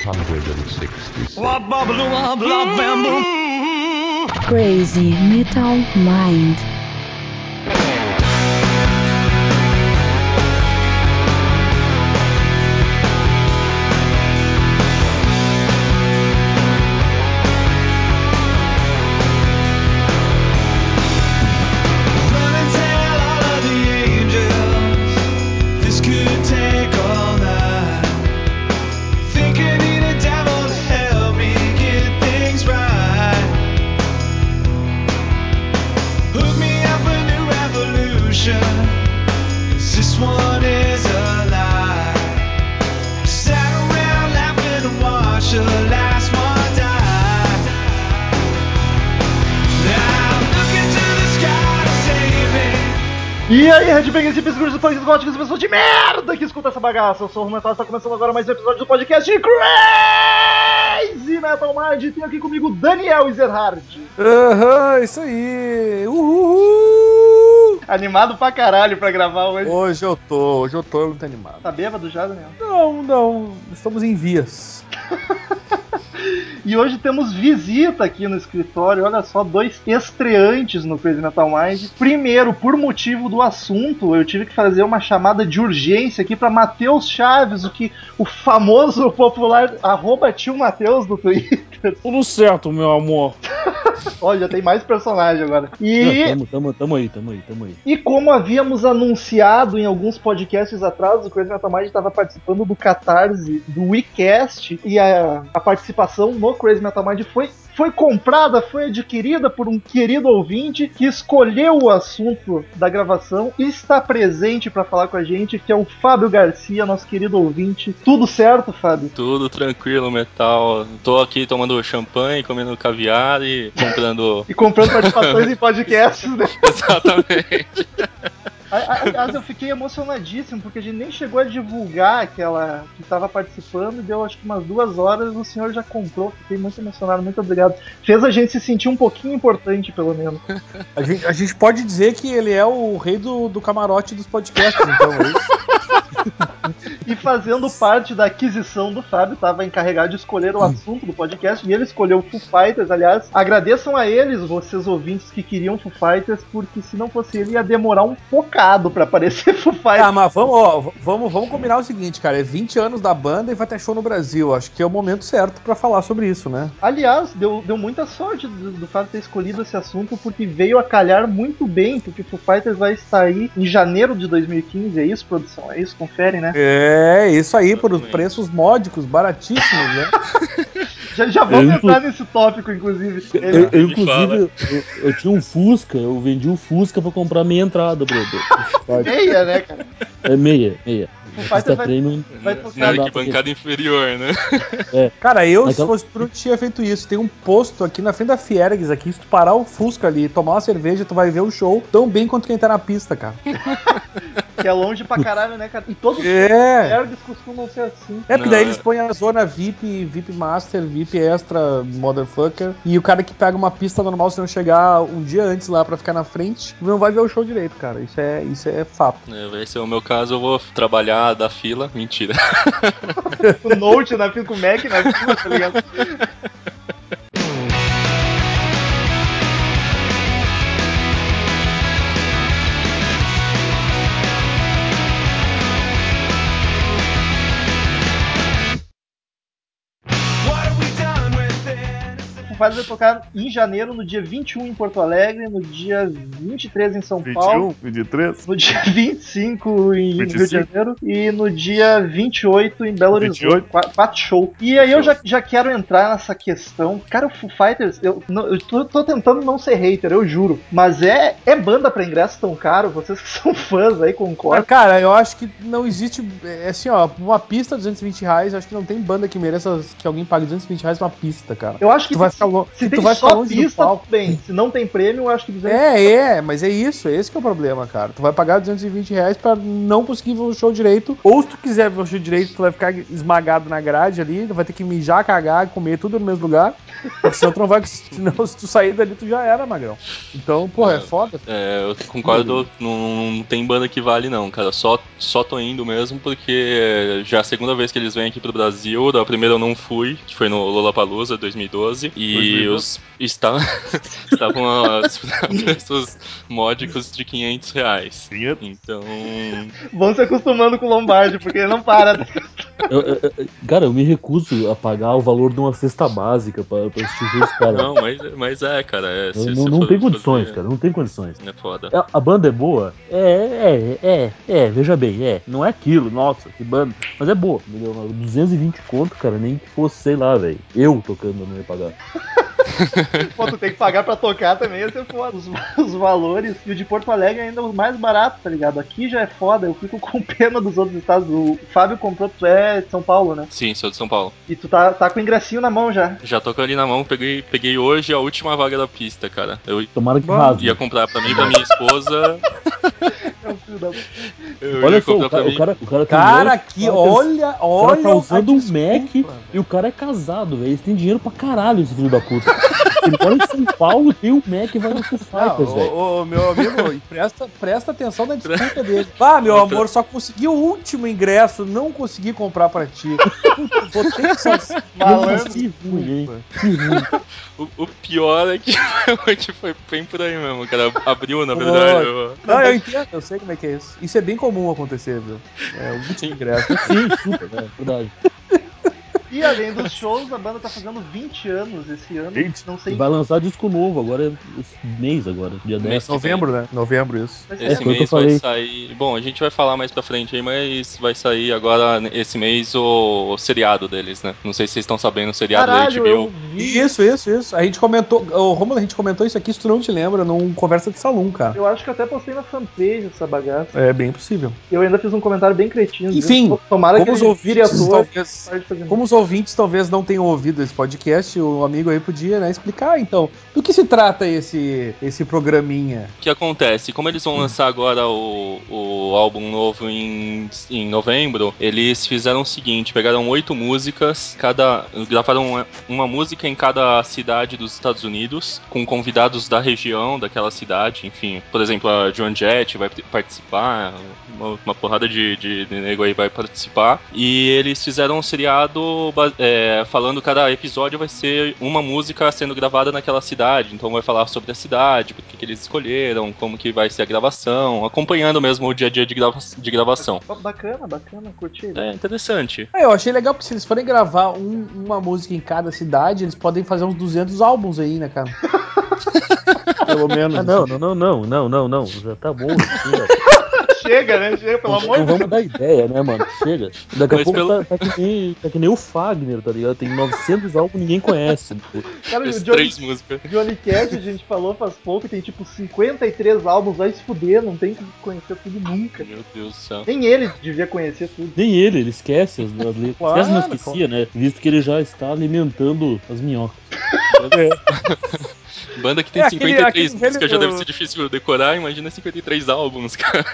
666. Crazy Metal Mind. E do País Góticos, pessoas de merda que escuta essa bagaça. Eu sou o Rumental, está começando agora mais um episódio do podcast Crazy Metal Mind. E tem aqui comigo Daniel Ezerhard. Aham, isso aí! Uhul! Animado pra caralho pra gravar hoje. Hoje eu tô, hoje eu tô muito animado. Tá bêbado já, Daniel? Não, não, estamos em vias. E hoje temos visita aqui no escritório. Olha só, dois estreantes no Crazy Metal Mind. Primeiro, por motivo do assunto, eu tive que fazer uma chamada de urgência aqui para Matheus Chaves, o que o famoso popular arroba tio Matheus do Twitter. Tudo certo, meu amor. Olha, já tem mais personagem agora. E Tamo, tamo, tamo aí, tamo aí, tamo aí. E como havíamos anunciado em alguns podcasts atrás, o Crazy Metal Mind estava participando do Catarse, do WeCast, e a, a participação no Crazy Metal Mind foi, foi comprada, foi adquirida por um querido ouvinte que escolheu o assunto da gravação e está presente para falar com a gente, que é o Fábio Garcia, nosso querido ouvinte. Tudo certo, Fábio? Tudo tranquilo, metal. Tô aqui tomando champanhe, comendo caviar e comprando. E comprando participações em podcasts, né? Exatamente. Aliás, eu fiquei emocionadíssimo, porque a gente nem chegou a divulgar aquela que estava participando, e deu acho que umas duas horas o senhor já comprou. Fiquei muito emocionado, muito obrigado. Fez a gente se sentir um pouquinho importante, pelo menos. A gente, a gente pode dizer que ele é o rei do, do camarote dos podcasts, então. é isso? E fazendo parte da aquisição do Fábio, estava encarregado de escolher o assunto do podcast, e ele escolheu o Foo Fighters. Aliás, agradeçam a eles, vocês ouvintes que queriam Foo Fighters, porque se não fosse ele, ia demorar um bocado para aparecer Foo Fighters. Ah, mas vamos, ó, vamos, vamos combinar o seguinte, cara. É 20 anos da banda e vai ter show no Brasil. Acho que é o momento certo pra falar sobre isso, né? Aliás, deu, deu muita sorte do, do Fábio ter escolhido esse assunto, porque veio a calhar muito bem, porque o Foo Fighters vai estar aí em janeiro de 2015, é isso, produção? É isso? Confere, né? É, isso aí, por Exatamente. preços módicos, baratíssimos, né? Já, já vamos entrar nesse tópico, inclusive. Eu, eu, inclusive, eu, eu tinha um Fusca, eu vendi o Fusca pra comprar meia entrada, brother. meia, né, cara? É meia, meia. Pista vai- premium. vai não tocar Na arquibancada inferior, né? Cara, eu, se Aquela- fosse tu, tinha feito isso. Tem um posto aqui na frente da Fiergs aqui. Se tu parar o Fusca ali e tomar uma cerveja, tu vai ver o show tão bem quanto quem tá na pista, cara. Que é longe pra caralho, né, cara? E todos os É. ergs costumam ser assim. É porque daí é. eles põem a zona VIP, VIP Master, VIP Extra, Motherfucker. E o cara que pega uma pista normal, se não chegar um dia antes lá pra ficar na frente, não vai ver o show direito, cara. Isso é, isso é fato. É, Vai ser o meu caso, eu vou trabalhar da fila. Mentira. O Note na fila com o Mac na fila, tá ligado? Fighters vai tocar em janeiro, no dia 21 em Porto Alegre, no dia 23 em São Paulo. 23. no dia 25 em Rio de 25. Janeiro e no dia 28 em Belo Horizonte. 28. Qua- Quatro show. E aí eu já, já quero entrar nessa questão. Cara, o Foo Fighters, eu, não- eu tô, tô tentando não ser hater, eu juro. Mas é, é banda pra ingresso tão caro? Vocês que são fãs aí, concordam? cara, eu acho que não existe. É assim, ó, uma pista 220 reais, eu acho que não tem banda que mereça que alguém pague 220 reais uma pista, cara. Eu acho que Tu vai ficar Se se tem tu vai só ficar longe do pista, palco. bem. Se não tem prêmio, eu acho que 200 É, é, mas é isso, é esse que é o problema, cara. Tu vai pagar 220 reais pra não conseguir ver o show direito. Ou se tu quiser ver o show direito, tu vai ficar esmagado na grade ali, tu vai ter que mijar, cagar, comer tudo no mesmo lugar. Porque senão tu não vai. Senão, se tu sair dali, tu já era, magrão. Então, porra, é foda. É, eu concordo, não, não tem banda que vale não, cara. Só, só tô indo mesmo porque já é a segunda vez que eles vêm aqui pro Brasil. Da primeira eu não fui, que foi no Lollapalooza 2012. E 2012. os estavam estavam as preços módicos de 500 reais. Então, Vão se acostumando com o Lombardi, porque ele não para. né? Eu- eu- eu- cara, eu me recuso a pagar o valor de uma cesta básica pra, pra assistir dos caras. não, mas, mas é, cara. É, se não, não tem condições, fazer, cara, não tem condições. É foda. É, A banda é boa? É, é, é, é, veja bem, é. Não é aquilo, nossa, que banda. Mas é boa, entendeu? 220 conto, cara, nem que fosse, sei lá, velho. Eu tocando eu não ia pagar. Pô, tu tem que pagar pra tocar também, ia ser foda. Os, os valores. E o de Porto Alegre é ainda o mais barato, tá ligado? Aqui já é foda, eu fico com pena dos outros estados. O Fábio comprou, tu é de São Paulo, né? Sim, sou de São Paulo. E tu tá, tá com o ingressinho na mão já. Já tô com ali na mão, peguei, peguei hoje a última vaga da pista, cara. Eu Tomara que ia comprar pra mim e pra minha esposa. É. Eu Olha só, o cara, o cara, o cara tem Cara, dinheiro, aqui, o cara tem- olha, O olha. cara tá usando um Mac velho. e o cara é casado, velho. Eles têm dinheiro pra caralho, esse filho da puta. Ele mora em São Paulo, tem um Mac e vai no Fighters, velho. ô, ô, meu amigo, presta, presta atenção na desculpa dele. Ah, meu amor, só consegui o último ingresso, não consegui comprar pra ti. Vou ter que só- Malandro. Que ruim, hein? Que ruim. O, o pior é que foi bem por aí mesmo, cara. Abriu, na verdade. Não, eu entendo, eu sei como é que é isso. Isso é bem comum acontecer, viu? É o último ingresso. Sim, super, é verdade. E além dos shows, a banda tá fazendo 20 anos esse ano. 20? Não sei. Vai lançar disco novo agora, esse mês agora, dia 10. Mês que Novembro, né? Novembro, isso. Esse o que eu mês vai falei. sair. Bom, a gente vai falar mais pra frente aí, mas vai sair agora, esse mês, o, o seriado deles, né? Não sei se vocês estão sabendo o seriado Caralho, da HBO. eu vi. Isso, isso, isso. A gente comentou, ô Romulo, a gente comentou isso aqui, se tu não te lembra, num conversa de salão, cara. Eu acho que eu até postei na fanpage essa bagaça. É bem possível. Eu ainda fiz um comentário bem cretino. Enfim, dizendo, Tomara que Como os ele vire ouvintes, ator. talvez, ouvintes talvez não tenham ouvido esse podcast, o amigo aí podia né, explicar, então, do que se trata esse, esse programinha? O que acontece? Como eles vão lançar agora o, o álbum novo em, em novembro, eles fizeram o seguinte: pegaram oito músicas, cada. gravaram uma, uma música em cada cidade dos Estados Unidos, com convidados da região daquela cidade. Enfim, por exemplo, a Joan Jett vai participar, uma, uma porrada de, de, de nego aí vai participar. E eles fizeram um seriado ba- é, falando cada episódio vai ser uma música sendo gravada naquela cidade. Então vai falar sobre a cidade, por que eles escolheram, como que vai ser a gravação, acompanhando mesmo o dia a dia de, grava de gravação. Bacana, bacana, curti. É interessante. Ah, eu achei legal, porque se eles forem gravar um- uma música em cada cidade, eles podem fazer uns 200 álbuns aí, né, cara? Pelo menos. Ah, não, não, não, não, não, não, não. Já tá bom. Chega, Chega, né? Chega, pelo amor de Deus. vamos dar ideia, né, mano? Chega. Daqui a pouco pelo- tá, tá que nem, tá que nem o Fagner, tá ligado? Tem 900 álbuns que ninguém conhece. Cara, o As Johnny, três músicas. Johnny Cash, a gente falou faz pouco, tem tipo 53 álbuns, vai se fuder, não tem que conhecer tudo nunca. Meu Deus do céu. Nem ele devia conhecer tudo. Nem ele, ele esquece as, as letras. Claro, esquece, não esquecia, né? Visto que ele já está alimentando as minhocas. Banda que tem É, aquele- 53 aquele músicas velho já deve ser difícil decorar, imagina 53 álbuns, cara.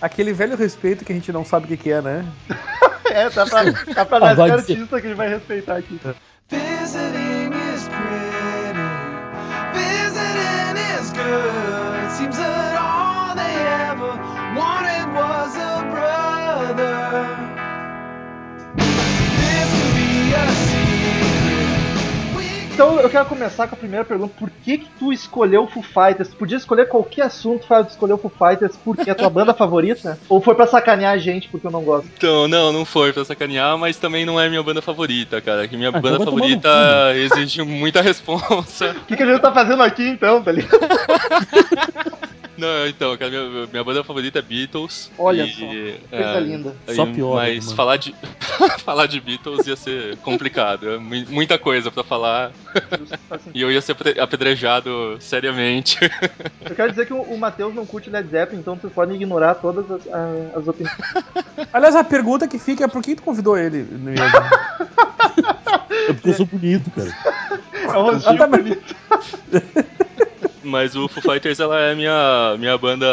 Aquele velho respeito que a gente não sabe o que, que é, né? É, tá pra, tá pra Ah, nascer vai dizer- artista que ele vai respeitar aqui. Visiting is pretty. Visiting is good. Seems that Então eu quero começar com a primeira pergunta. Por que que tu escolheu o Foo Fighters? Tu podia escolher qualquer assunto, tu escolheu o Foo Fighters porque é a tua banda favorita? Ou foi pra sacanear a gente porque eu não gosto? Então, não, não foi pra sacanear, mas também não é minha banda favorita, cara. Que minha Ah, então banda no favorita exige muita responsa. O que, que a gente tá fazendo aqui então, tá ligado? Não, então, cara, minha, minha banda favorita é Beatles. Olha e, só, é, Coisa linda. Só aí, piora, Mas mano. falar de falar de Beatles ia ser complicado. É mu- muita coisa pra falar. E eu ia ser apedrejado seriamente. Eu quero dizer que o, o Matheus não curte Led Zeppelin, então vocês podem ignorar todas as, as opiniões. Aliás, a pergunta que fica é por que tu convidou ele mesmo? É porque eu sou bonito, cara. É um rostinho bonito. Mas o Foo Fighters ela é minha minha banda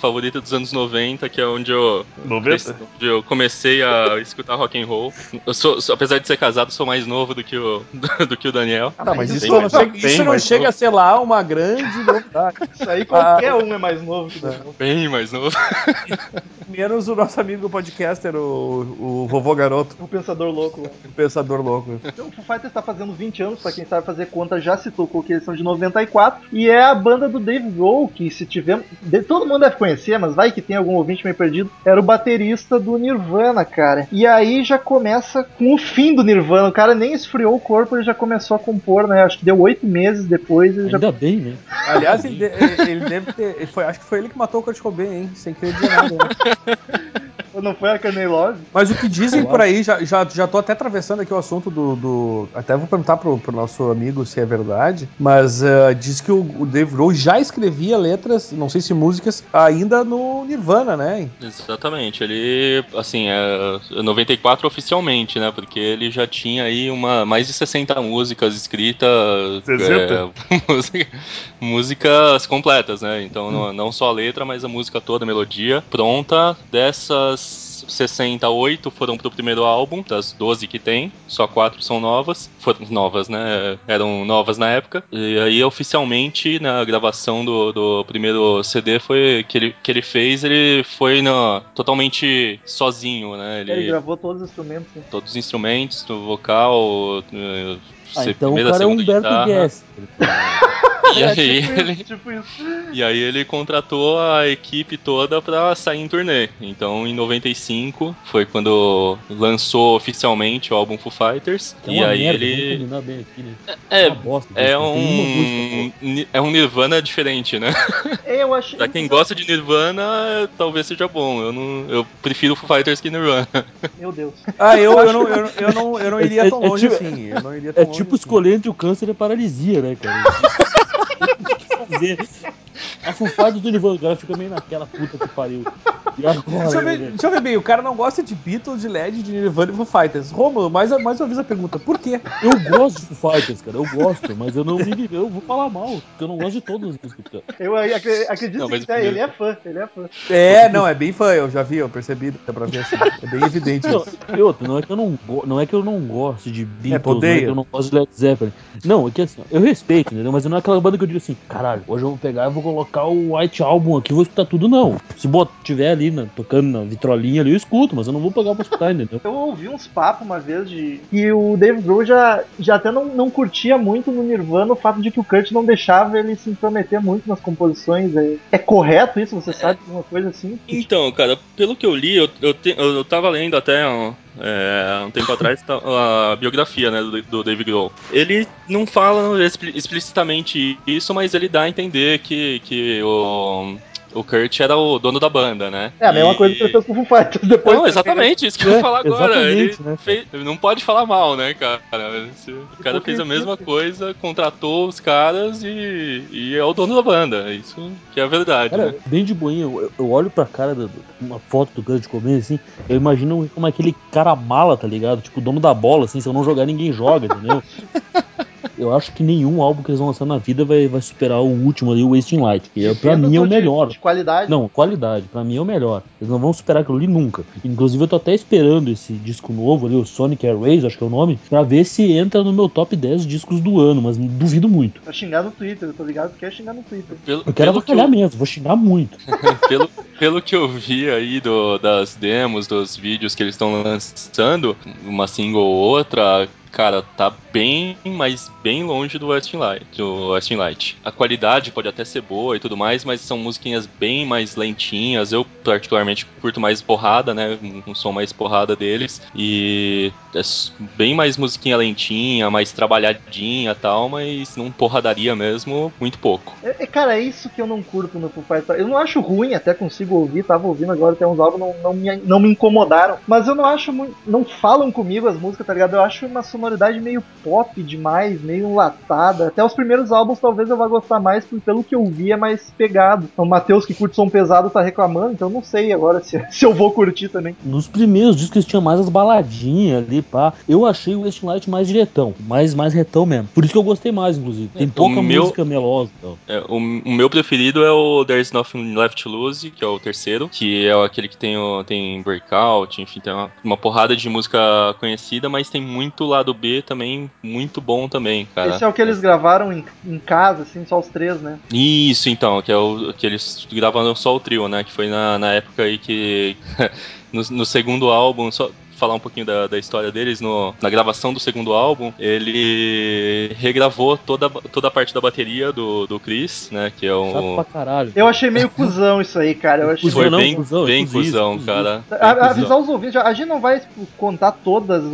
favorita dos anos 90, que é onde eu 90? onde eu comecei a escutar rock and roll. Eu sou, sou- apesar de ser casado, sou mais novo do que o do, que o Daniel. Ah, mas isso não bem isso não chega a ser lá uma grande novidade. Isso aí qualquer Ah. um é mais novo que o Daniel. Bem mais novo. Menos o nosso amigo podcaster, o, o vovô garoto, O Pensador Louco o pensador louco. Então, o Foo Fighters tá fazendo 20 anos, pra quem sabe fazer conta, já se tocou que eles são de 94. E é a banda do Dave Grohl, que se tiver. de- Todo mundo deve conhecer, mas vai que tem algum ouvinte meio perdido. Era o baterista do Nirvana, cara. E aí já começa com o fim do Nirvana. O cara nem esfriou o corpo, ele já começou a compor, né? Acho que deu oito meses depois. Ele já... Ainda bem, né? Aliás, ele, ele deve ter. ele foi, acho que foi ele que matou o Kurt Cobain, hein? Sem querer dizer nada. Né? Não foi a Kanye Love? Mas o que dizem por aí, já, já, já tô até atravessando aqui o assunto do. do- até vou perguntar pro, pro nosso amigo se é verdade, mas eh, diz que o, o Dave Grohl já escrevia letras, não sei se músicas, ainda no Nirvana, né? Exatamente, ele, assim, é 94 oficialmente, né? Porque ele já tinha aí uma, mais de 60 músicas escritas. 60? é, música- músicas completas, né? Então, não, não só a letra, mas a música toda, a melodia pronta. Dessas 68 foram pro primeiro álbum, das 12 que tem, só quatro são novas. Foram novas, né? Eram novas na época. E aí, oficialmente, na gravação do, do primeiro CD foi que ele, que ele fez, ele foi na, totalmente sozinho, né? Ele, Ele, gravou todos os instrumentos. né? todos os instrumentos, do vocal, eh, Ah, então o primeira, cara é Humberto guitarra. Guest. E É, aí, tipo ele, isso, tipo isso. e aí ele contratou a equipe toda pra sair em turnê. Então em 95 foi quando lançou oficialmente o álbum Foo Fighters. É e aí merda, ele aqui, né? é Uma bosta, é música um ni- é um Nirvana diferente, né? Eu achei. Pra quem gosta de Nirvana, talvez seja bom. Eu não eu prefiro Foo Fighters que Nirvana. Meu Deus. Ah, eu, eu, não, eu, não- eu, não, eu não iria É- tão é longe tipo- assim. Eu não iria tão É longe tipo assim. escolher entre o câncer e a paralisia, né, cara? Fazer? A fufada do Nirvana, o cara fica meio naquela puta que pariu. Agora, Deixa eu, ver, deixa eu ver bem, o cara não gosta de Beatles, de LED, de Nirvana e Foo Fighters. Romulo, mais, mais uma vez a pergunta, por quê? Eu gosto de Foo Fighters, cara, eu gosto, mas eu não me eu vou falar mal, porque eu não gosto de todas as músicas, cara. Eu acre- acredito Não, mas que é, ele é fã, ele é fã. É, não, é bem fã, eu já vi, eu percebi, dá pra ver assim. É bem evidente Não, isso. e outra, não é que eu não, go- não é que eu não gosto de Beatles, tu não é eu não gosto de Led Zeppelin. Não, é que assim, eu respeito, entendeu? Mas não é aquela banda que eu digo assim, caralho, hoje eu vou pegar e vou colocar o White Album aqui, vou escutar tudo, não. Se bot, tiver ali, na- tocando na vitrolinha ali, eu escuto, mas eu não vou pegar pra escutar, entendeu? Eu ouvi uns papos uma vez de que o Dave Grohl já, já até não, não curtia muito no Nirvana o fato de que o Kurt não deixava ele se intrometer muito nas composições. É, é correto isso? Você sabe alguma coisa assim? Então, cara, pelo que eu li, eu, eu, te- eu tava lendo até ó, é, um tempo atrás tá- a biografia né, do, do Dave Grohl. Ele não fala expli- explicitamente isso, mas ele dá a entender que, que o, o Kurt era o dono da banda, né? É a mesma E- coisa que ele fez com o Foo Fighters depois. Não, exatamente, isso que eu ia É, falar agora. Ele, né? fez- não pode falar mal, né, cara? O cara fez a mesma coisa, contratou os caras e, e é o dono da banda. Isso que é a verdade, Cara, né? bem de boinha, eu, eu olho pra cara, do, uma foto do Kurt Cobain, assim, eu imagino como aquele cara mala, tá ligado? Tipo, o dono da bola, assim, se eu não jogar, ninguém joga, entendeu? Eu acho que nenhum álbum que eles vão lançar na vida vai, vai superar o último ali, o Wasting Light, que é, pra mim é o de- melhor. De qualidade. Não, qualidade, pra mim é o melhor. Eles não vão superar aquilo ali nunca. Inclusive, eu tô até esperando esse disco novo ali, o Sonic Airways, acho que é o nome, pra ver se entra no meu top 10 discos do ano, mas duvido muito. Pra xingar no Twitter, eu tô ligado que quer xingar no Twitter. Pelo, Eu quero pelo que avacalhar mesmo, vou xingar muito. pelo, pelo que eu vi aí do, das demos, dos vídeos que eles estão lançando, uma single ou outra, cara, tá bem, mas bem longe do Westing Light, do Westing Light. A qualidade pode até ser boa e tudo mais, mas são musiquinhas bem mais lentinhas. Eu particularmente curto mais porrada, né? Um, som mais porrada deles e é bem mais musiquinha lentinha, mais trabalhadinha, tal, mas não porradaria mesmo, muito pouco. É, é, cara, é isso que eu não curto no Foo Fighters. Eu não acho ruim, até consigo ouvir, tava ouvindo agora até uns álbuns, não, não, me, não me incomodaram. Mas eu não acho muito. Não falam comigo as músicas, tá ligado? Eu acho uma sonoridade sonoridade meio pop demais, meio enlatada. Até os primeiros álbuns talvez eu vá gostar mais, porque pelo que eu vi é mais pegado. O Matheus, que curte som pesado, tá reclamando, então não sei agora se, se eu vou curtir também. Nos primeiros discos tinha mais as baladinhas ali, pá. Eu achei o Westlight mais diretão, mais, mais retão mesmo. Por isso que eu gostei mais, inclusive. Tem pouca o meu- música melosa e tal. É, o, o meu preferido é o There's Nothing Left to Lose, que é o terceiro, que é aquele que tem, o, tem breakout, enfim, tem uma, uma porrada de música conhecida, mas tem muito lado B também, muito bom também, cara. Esse é o que eles gravaram em, em casa, assim, só os três, né? Isso, então, que é o que eles gravaram só o trio, né? Que foi na, na época aí que. no, no segundo álbum, só falar um pouquinho da, da história deles, no, na gravação do segundo álbum, ele regravou toda, toda a parte da bateria do, do Chris, né? Que é Chato o. pra caralho. Eu achei meio cuzão isso aí, cara. Eu achei Foi não, bem, cuzão, é bem cuzão, cuzão, cuzão. cara. A- Tem avisar os ouvintes, a gente não vai contar todas as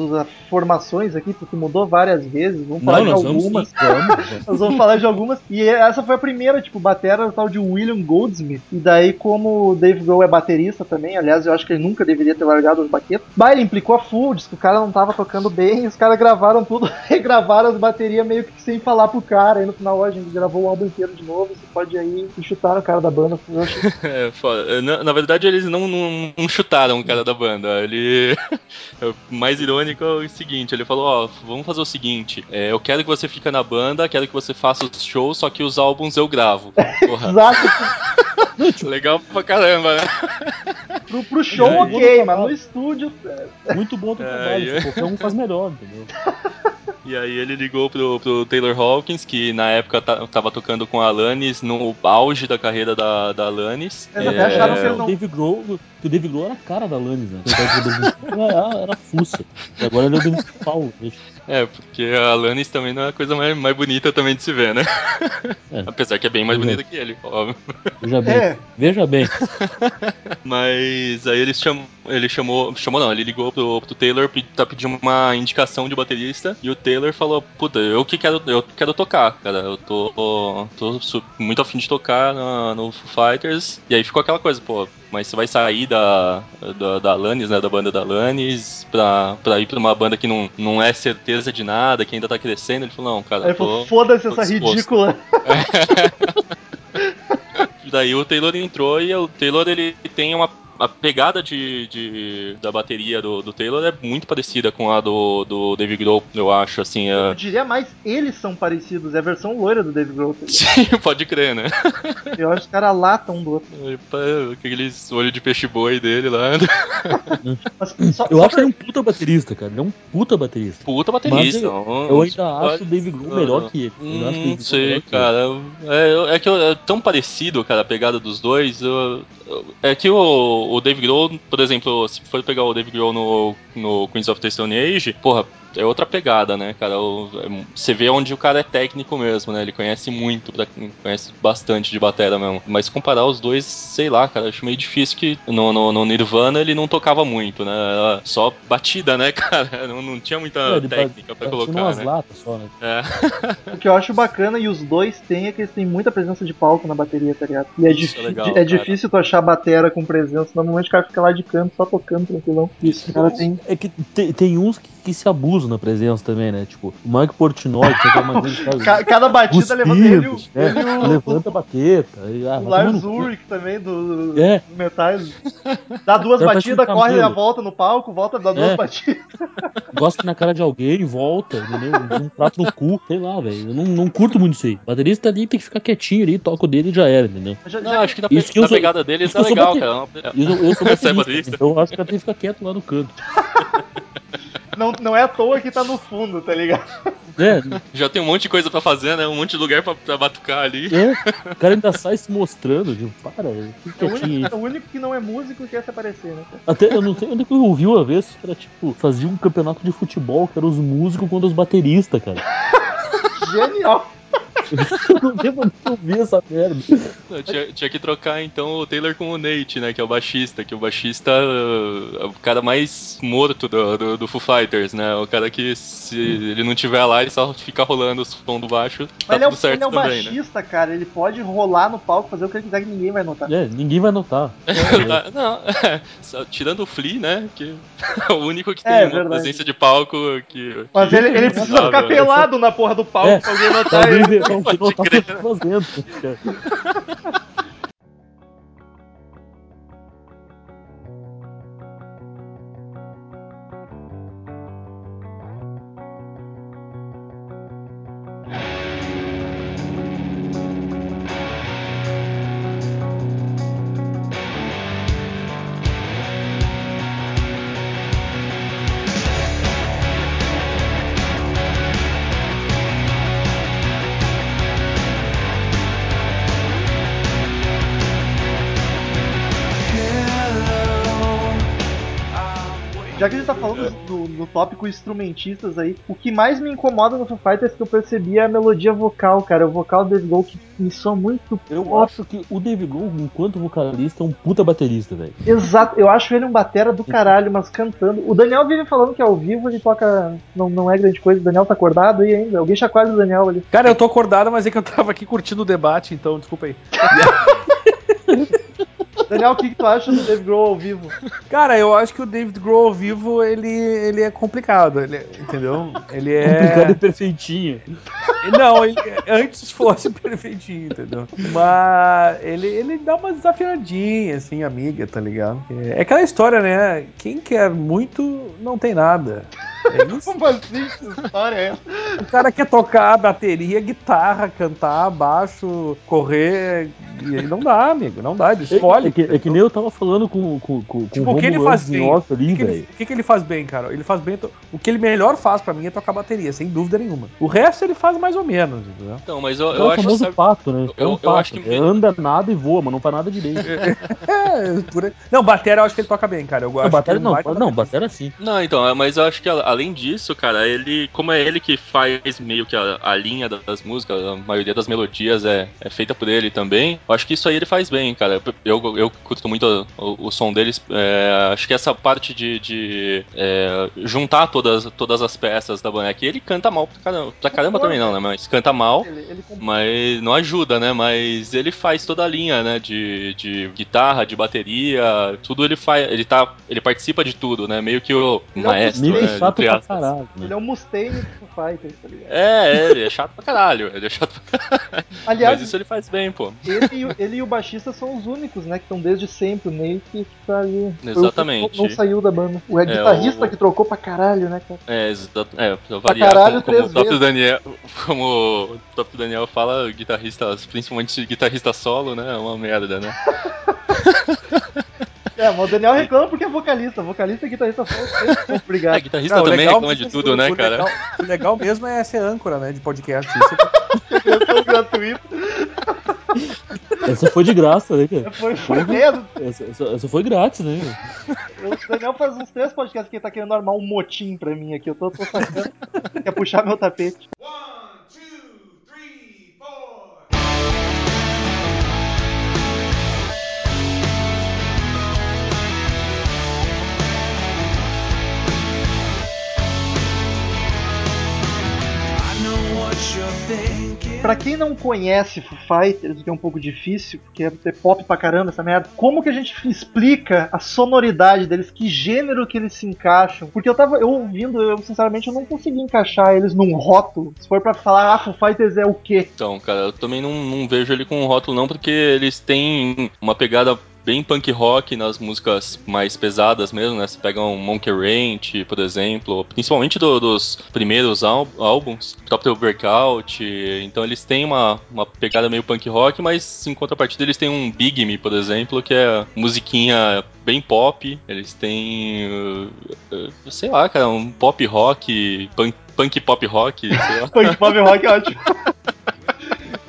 formações aqui, porque mudou várias vezes. Vamos falar Não, de algumas. vamos, vamos. Nós vamos falar de algumas. E essa foi a primeira, tipo, batera o tal de William Goldsmith. E daí, como o Dave Grohl é baterista também, aliás, eu acho que ele nunca deveria ter largado as baquetas. Bah, ele implicou a full, disse que o cara não tava tocando bem, os caras gravaram tudo, regravaram as baterias meio que sem falar pro cara. Aí no final, a gente gravou o álbum inteiro de novo, você pode aí chutar o cara da banda. É, foda. Na, na verdade, eles não, não, não chutaram o cara da banda. Ele. o mais irônico é o seguinte: ele falou: Ó, vamos fazer o seguinte. é, eu quero que você fique na banda, quero que você faça os shows, só que os álbuns eu gravo. Porra, Exato. legal pra caramba, né? Pro, pro show, É, ok, mas no estúdio. Muito bom teu É, trabalho. é. se Qualquer um faz melhor, entendeu? E aí ele ligou pro, pro Taylor Hawkins, que na época ta- tava tocando com a Alanis, no auge da carreira da, da Alanis. Eles até acharam que ele o não- Dave Grohl, que o Dave Grohl era a cara da Alanis, né? Era, era fuça. E agora ele é o David Paulo. É, porque a Alanis também não é a coisa mais, mais bonita também de se ver, né? É. Apesar que é bem mais É. bonita que ele, óbvio. Veja bem. É. Veja bem. Mas aí ele chamou, ele chamou, chamou não, ele ligou pro, pro Taylor pe- tá pedindo uma indicação de baterista e o Taylor falou, puta, eu que quero, eu quero tocar, cara, eu tô, tô muito afim de tocar na- no Foo Fighters e aí ficou aquela coisa, pô, mas você vai sair da, da, da Alanis, né, da banda da Alanis pra, pra ir pra uma banda que não, não é certeza de nada, que ainda tá crescendo, ele falou, não, cara, ele falou, foda-se essa disposto." ridícula. Daí o Taylor entrou e o Taylor ele tem uma a pegada de, de- da bateria do, do Taylor é muito parecida com a do, do Dave Grohl, eu acho, assim. Eu É... diria mais, eles são parecidos, é a versão loira do Dave Grohl. Sim, pode crer, né? Eu acho que os caras latam um do outro. Aqueles olhos de peixe-boi dele lá. Mas só, Eu só acho que ele é um puta baterista, cara. Ele é um puta baterista. Puta baterista. Mas um- Eu ainda acho o Dave Grohl melhor que ele. Eu Hum, Grohl sei, cara. É, é que eu- é tão parecido, cara, a pegada dos dois. eu- eu- é que o, o Dave Grohl, por exemplo, se for pegar o Dave Grohl no, no Queens of the Stone Age, porra, é outra pegada, né, cara? O- é- você vê onde o cara é técnico mesmo, né? Ele conhece muito, pra- conhece bastante de batera mesmo. Mas comparar os dois, sei lá, cara, acho meio difícil que no, no- no Nirvana ele não tocava muito, né? Era só batida, né, cara? Não, não tinha muita É, técnica pra Tinha colocar, umas né? latas só, né? É. O que eu acho bacana e os dois têm é que eles têm muita presença de palco na bateria, tá ligado? E é, é legal, é difícil tu achar batera com presença. Normalmente o cara fica lá de canto, só tocando tranquilão. Isso, o cara tem. É que tem, tem uns que, que se abusam na presença também, né? Tipo, o Mike Portnoy, que é uma coisa que faz Ca- Cada batida levanta ele, o- né? ele o, Levanta a baqueta. E, ah, o Lars. Ulrich também, do, É. do Metais. Dá duas Cara, parece batidas, um corre a volta no palco, volta, dá duas É. batidas. Gosta na cara de alguém, volta, entendeu? Um prato no cu, sei lá, velho. Eu não, não curto muito isso aí. O baterista ali tem que ficar quietinho ali, toca o dele e já era, entendeu? Já- Não, já- acho que na, Isso que eu sou- pegada deles isso é que eu sou legal, cara. Eu, eu sou é baterista, baterista? então eu acho que ela tem que ficar quieto lá no canto. não, não é à toa que tá no fundo, tá ligado? É, Já tem um monte de coisa pra fazer, né? Um monte de lugar pra, pra batucar ali. é, o cara ainda sai se mostrando, tipo, para, É o, único, é o único que não é músico que quer se aparecer, né? Até, eu não sei onde é que eu ouvi uma vez, era tipo, fazia um campeonato de futebol que era os músicos contra os bateristas, cara. Genial! Eu não lembro de ouvir essa merda. Não, tinha, tinha que trocar então o Taylor com o Nate, né? Que é o baixista. Que o baixista é o cara mais morto do, do, do Foo Fighters, né? O cara que se ele não tiver lá, ele só fica rolando o som do baixo. Tá Mas ele é, o, certo ele é o também, né? baixista, cara. Ele pode rolar no palco, fazer o que ele quiser que ninguém vai notar. É, ninguém vai notar. Não, é, só tirando o Flea, né? Que é o único que tem É, uma presença de palco que. Mas que- ele, ele precisa ficar pelado na porra do palco É. pra alguém notar ele. Não, não Pode tá fazendo. cara. Falando do, do tópico instrumentistas aí, o que mais me incomoda no Foo Fighters que eu percebi é a melodia vocal, cara. O vocal do Dave Grohl que me soa muito Eu pop. acho que o Dave Grohl, enquanto vocalista, é um puta baterista, velho. Exato, eu acho ele um batera do caralho, mas cantando. O Daniel vive falando que ao vivo ele toca. Não, não é grande coisa. O Daniel tá acordado aí ainda. Alguém chacoalha o Daniel ali. Cara, eu tô acordado, mas é que eu tava aqui curtindo o debate, então desculpa aí. Daniel, o que, que tu acha do Dave Grohl ao vivo? Cara, eu acho que o David Grohl ao vivo, ele, ele é complicado, ele, entendeu? Ele é... Complicado e perfeitinho. Não, ele, antes fosse perfeitinho, entendeu? Mas ele, ele dá uma desafiadinha, assim, amiga, tá ligado? É, é aquela história, né? Quem quer muito, não tem nada. É isso. Como assim? Que história é essa? O cara quer tocar bateria, guitarra, cantar, baixo, correr, e aí não dá, amigo, não dá, ele escolhe. É, que, é que nem eu tava falando com, com, com, Tipo, com o que ele faz bem? em off O ali, que, que, ele, velho. o que que ele faz bem, cara? Ele faz bem. to- O que ele melhor faz pra mim é tocar bateria, sem dúvida nenhuma. O resto ele faz mais ou menos, entendeu? Então, mas eu, É eu o acho famoso sabe, pato, né? É eu- um eu pato. acho que- É, anda nada e voa, mas não faz nada direito. É, por aí. Não, bateria eu acho que ele toca bem, cara. Eu Não, gosto bateria não, vai com a não, bateria. bateria sim. Não, então, mas eu acho que a- além disso, cara, ele, como é ele que faz meio que a, a linha das músicas, a maioria das melodias é, é feita por ele também, eu acho que isso aí ele faz bem, cara. Eu, eu curto muito o, o som deles, é, acho que essa parte de, de, é, juntar todas, todas as peças da boneca, ele canta mal pra caramba, pra caramba também não, né, mas canta mal, Ele, ele comp- mas não ajuda, né? Mas ele faz toda a linha, né? De, de guitarra, de bateria, tudo ele faz. Ele tá. Ele participa de tudo, né? Meio que o é maestro, né? Entre pra aspas. caralho. né? ele é o Mustaine do Fighters, tá ligado? É, é, ele é chato pra caralho. Ele é chato pra caralho. Aliás, Mas isso ele faz bem, pô. ele, e o- ele e o baixista são os únicos, né? Que estão desde sempre. O Nate que tá ali. Exatamente. Não, não saiu da banda. O é guitarrista o- que trocou pra caralho, né, cara? É, exato. É, pra variar, caralho, como, como o vezes. Daniel. Como o próprio Daniel fala, guitarristas, principalmente guitarrista solo, né? É uma merda, né? É, mas o Daniel reclama porque é vocalista. Vocalista e guitarrista são sempre É, obrigado. guitarrista Não, também legal reclama de tudo, o- né, o cara? Legal, o legal mesmo é ser âncora, né? De podcast. Isso é Programação gratuita. Essa foi de graça, né, cara? Foi, foi mesmo. Essa, essa- essa foi grátis, né? O Daniel faz uns três podcasts que ele tá querendo armar um motim pra mim aqui. Eu tô, tô sacando. Quer puxar meu tapete. One, Pra quem não conhece Foo Fighters, o que é um pouco difícil, porque é pop pra caramba essa merda, como que a gente explica a sonoridade deles, que gênero que eles se encaixam? Porque eu tava eu ouvindo, eu sinceramente eu não consegui encaixar eles num rótulo. Se for pra falar, ah, Foo Fighters é o quê? Então, cara, eu também não, não vejo ele com um rótulo não, porque eles têm uma pegada bem punk rock nas músicas mais pesadas mesmo, né? Você pega um Monkey Ranch, por exemplo, principalmente do- dos primeiros ál- álbuns, próprio Breakout, então eles têm uma, uma pegada meio punk rock, mas em contrapartida eles têm um Big Me, por exemplo, que é musiquinha bem pop, eles têm, uh, uh, sei lá, cara, um pop rock, punk, punk pop rock, sei lá. Punk pop rock é ótimo.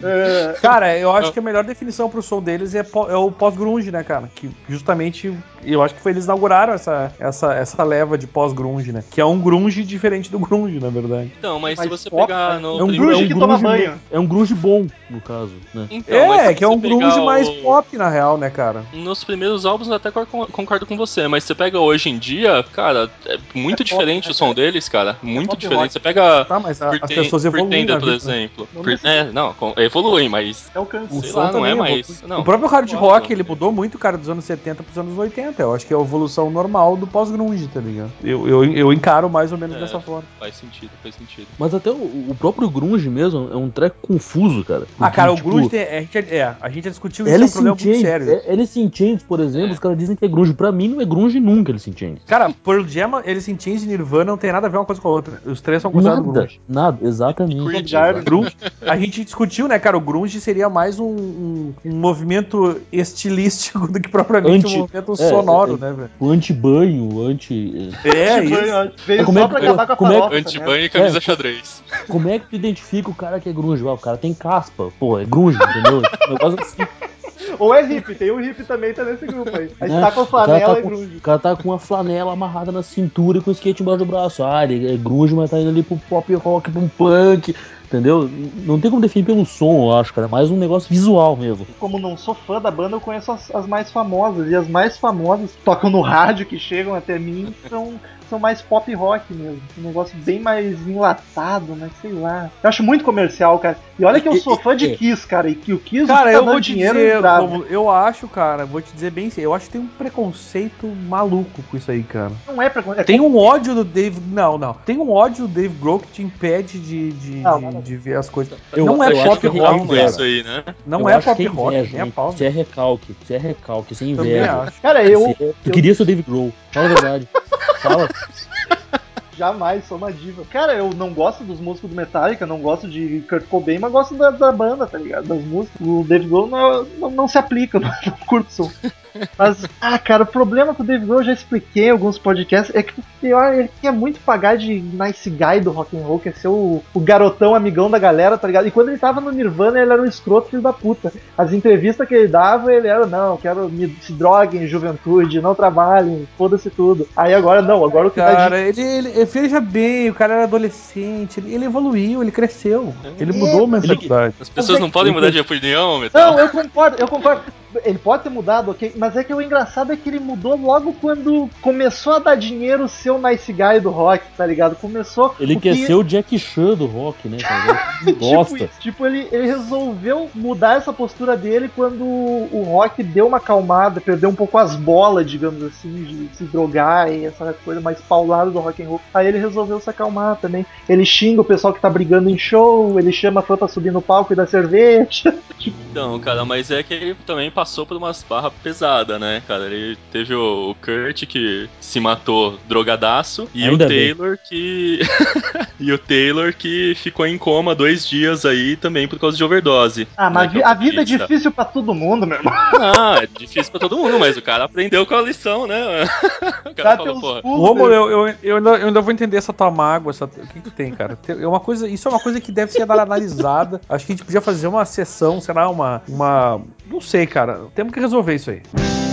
É, Cara, eu acho que a melhor definição pro som deles é, é o pós-grunge, né, cara? Que justamente, eu acho que foi eles inauguraram essa, essa, essa leva de pós-grunge, né? Que é um grunge diferente do grunge, na verdade. Então, mas se Mas você pop, pegar né? no. É um primeiro- grunge que toma grunge banho. bom- É um grunge bom, no caso, né? Então, é, se que é um grunge pegar mais o- pop, na real, né, cara? Nos primeiros álbuns eu até cor- concordo com você, mas você pega hoje em dia, cara, é muito É pop, diferente né, o som deles, cara. Muito pop diferente. rock. Você pega. Tá, mas a- as Pretend- pessoas evoluem Pretender, na por vida, né? exemplo. Não Pre- precisa. É, não, evolui, mas. é o canto. Sei som lá, não é mais. Não, o próprio hard rock, ele mudou muito, cara, dos anos 70 pros anos 80. Eu acho que é a evolução normal do pós-grunge, tá ligado? Eu, eu, eu encaro mais ou menos É. dessa forma. Faz sentido, faz sentido. Mas até o, o próprio grunge mesmo é um treco confuso, cara. Ah, cara, o Tipo, grunge tem, é, a gente, é, a gente já discutiu isso, é um problema in muito sério. é- Alice in Chains, por exemplo, É. os caras dizem que é grunge. Pra mim não é grunge nunca, Alice in Chains. Cara, Pearl Jam, eles em Chains e Nirvana não tem nada a ver uma coisa com a outra. Os três são considerados Nada, grunge. nada, exatamente. Grunge, a gente discutiu, né, cara? O grunge seria mais um, um- um movimento estilístico do que propriamente Anti- um movimento é, sonoro, é, né, velho? O anti-banho, anti. É, isso. Veio Como só é que- pra acabar com a é farofa. né? Antibanho e camisa É. xadrez. Como é que tu identifica o cara que é grunge? Ah, o cara tem caspa. Pô, é grunge, entendeu? Um negócio assim. Ou é hippie, tem o hippie também, tá nesse grupo aí. A gente né? tá com cara flanela tá e com- grunge. O cara tá com uma flanela amarrada na cintura e com o skate embaixo do braço. Ah, ele é grunge, mas tá indo ali pro pop rock, pro punk. Entendeu? Não tem como definir pelo som, eu acho, cara. É mais um negócio visual mesmo. Como não sou fã da banda, eu conheço as, as mais famosas. E as mais famosas que tocam no rádio, que chegam até mim, são, são mais pop rock mesmo. Um negócio bem mais enlatado, mas sei lá. Eu acho muito comercial, cara. E olha que eu sou fã de É. Kiss, cara. E que o Kiss Cara, tá eu dando vou te dinheiro dizer, como- eu acho, cara, vou te dizer bem, assim, eu acho que tem um preconceito maluco com isso aí, cara. Não é pra. É Tem um ódio do Dave. Não, não. Tem um ódio do Dave Grohl que te impede de, de, Não, de- não, de ver as coisas. Eu- não é eu acho pop que é rock, cara. isso aí, né? Não Eu é pop rock, inveja, nem a hein? pau. Isso é recalque, isso é recalque, é Também inveja. Cara, eu é- Tu queria ser o Dave Grohl. Fala a verdade. Fala. jamais sou uma diva. Cara, eu não gosto dos músicos do Metallica, não gosto de Kurt Cobain, mas gosto da, da banda, tá ligado? Das músicas. O Dave Grohl não, não, não se aplica, não, não curto som. Mas, ah, cara, o problema com o Dave Grohl, eu já expliquei em alguns podcasts, é que o pior, ele quer muito pagar de nice guy do rock and roll, quer ser o, o garotão amigão da galera, tá ligado? E quando ele tava no Nirvana, ele era um escroto filho da puta. As entrevistas que ele dava, ele era, não, quero me se droguem, juventude, não trabalhem, foda-se tudo. Aí agora, não, agora o que tá de Cara, ele, ele, veja bem, o cara era adolescente, ele, ele evoluiu, ele cresceu. Ele mudou a mentalidade. As pessoas não podem mudar de opinião, Não, Metal. eu concordo, eu concordo. Ele pode ter mudado, ok, mas é que o engraçado é que ele mudou logo quando começou a dar dinheiro ser o nice guy do rock, tá ligado? Começou. Ele quer que- ser o Jack Chan do rock, né? Ele Tipo, Gosta. isso, tipo, ele, ele resolveu mudar essa postura dele quando o rock deu uma acalmada, perdeu um pouco as bolas, digamos assim, de se drogar e essa coisa mais paulada do rock and roll. Aí ele resolveu se acalmar também. Ele xinga o pessoal que tá brigando em show, ele chama fã pra subir no palco e dar cerveja. Então, cara, mas é que ele também passou por umas barras pesadas, né, cara? Ele teve o, Kurt que se matou drogadaço e Ainda o bem. Taylor que. e o Taylor que ficou em coma dois dias aí também por causa de overdose. Ah, mas né, que é a vida é vocalista. difícil pra todo mundo, meu irmão. Ah, é difícil pra todo mundo, mas o cara aprendeu com a lição, né? O cara Dá falou, porra. Romulo, eu, eu, eu, ainda, eu ainda vou entender essa tua mágoa, essa, o que, que tu tem, cara? É uma coisa, isso é uma coisa que deve ser analisada. Acho que a gente podia fazer uma sessão, sei lá, uma. uma não sei, cara. Temos que resolver isso aí.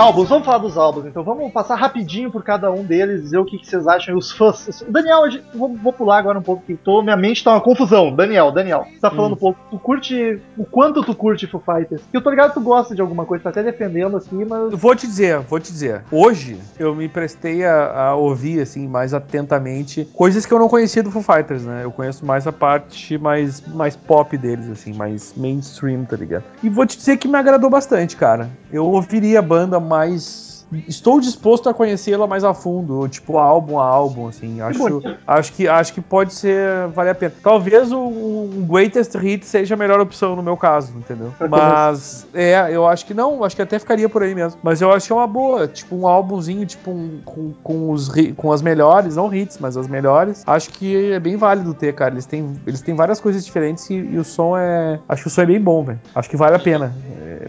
Álbuns, vamos falar dos álbuns, então vamos passar rapidinho por cada um deles, dizer o que, que vocês acham, e os fãs. Daniel, vou, vou pular agora um pouco, que tô, minha mente tá uma confusão. Daniel, Daniel, você tá falando um pouco, tu curte, o quanto tu curte Foo Fighters? Que eu tô ligado que tu gosta de alguma coisa, tá até defendendo aqui, mas... Vou te dizer, vou te dizer. Hoje eu me prestei a, a ouvir assim mais atentamente coisas que eu não conhecia do Foo Fighters, né? Eu conheço mais a parte mais, mais pop deles, assim, mais mainstream, tá ligado? E vou te dizer que me agradou bastante, cara. Eu ouviria a banda mais estou disposto a conhecê-la mais a fundo, tipo álbum a álbum, assim. Acho, bonito. acho que acho que pode ser vale a pena. Talvez o, o Greatest Hit seja a melhor opção no meu caso, entendeu? Mas é, eu acho que não, acho que até ficaria por aí mesmo. Mas eu acho que é uma boa, tipo um álbumzinho, tipo um, com, com os com as melhores, não hits, mas as melhores. Acho que é bem válido ter, cara. Eles têm eles têm várias coisas diferentes e, e o som é, acho que o som é bem bom, velho. Acho que vale a pena. É,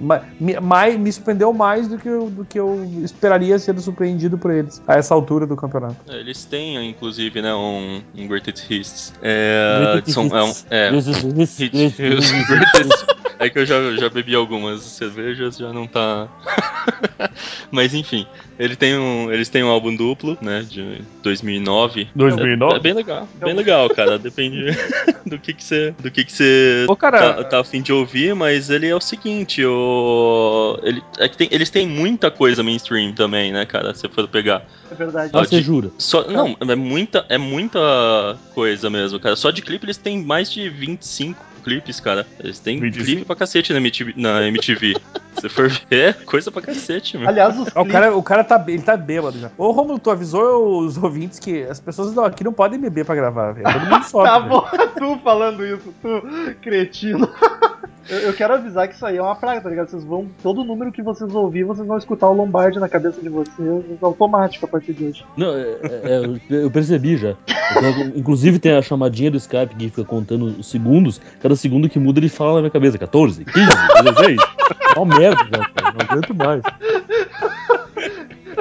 mais, me surpreendeu mais do que, eu, do que eu esperaria ser surpreendido por eles a essa altura do campeonato. É, Eles têm, inclusive, né, um, um Greatest Hits. É, são, é, um, é, Greatest Hits, Hits, Hits. Greatest- é que eu já, já bebi algumas cervejas, já não tá. Mas enfim, ele tem um, eles têm um álbum duplo, né, de 2009. 2009? É, é bem legal, bem legal, cara. Depende do que que você, do que que você Ô, cara, tá, tá afim de ouvir, mas ele é o seguinte, o, ele, é que tem- eles têm muita coisa mainstream também, né, cara? Se for pegar. É verdade. Ah, você jura? Só, não, é muita, é muita coisa mesmo, cara. Só de clipe eles têm mais de 25 clipes, cara. Eles têm 25? clipe pra cacete na MTV. Na MTV. Se for ver, é coisa pra cacete, meu. Aliás, os Ah, o cara, o cara tá, ele tá bêbado já. Ô, Romulo, tu avisou os ouvintes que as pessoas não- aqui não podem beber pra gravar, velho. Todo mundo sobe. Tá bom, tu falando isso, tu, cretino. Eu, eu quero avisar que isso aí é uma praga, tá ligado? Vocês vão. Todo número que vocês ouvir, vocês vão escutar o Lombardi na cabeça de vocês automático a partir de hoje. Não, é, é, é, eu- percebi já. Tô- inclusive tem a chamadinha do Skype que fica contando os segundos. Cada segundo que muda ele fala na minha cabeça: 14, 15, 16. É uma merda já, cara. Não aguento mais.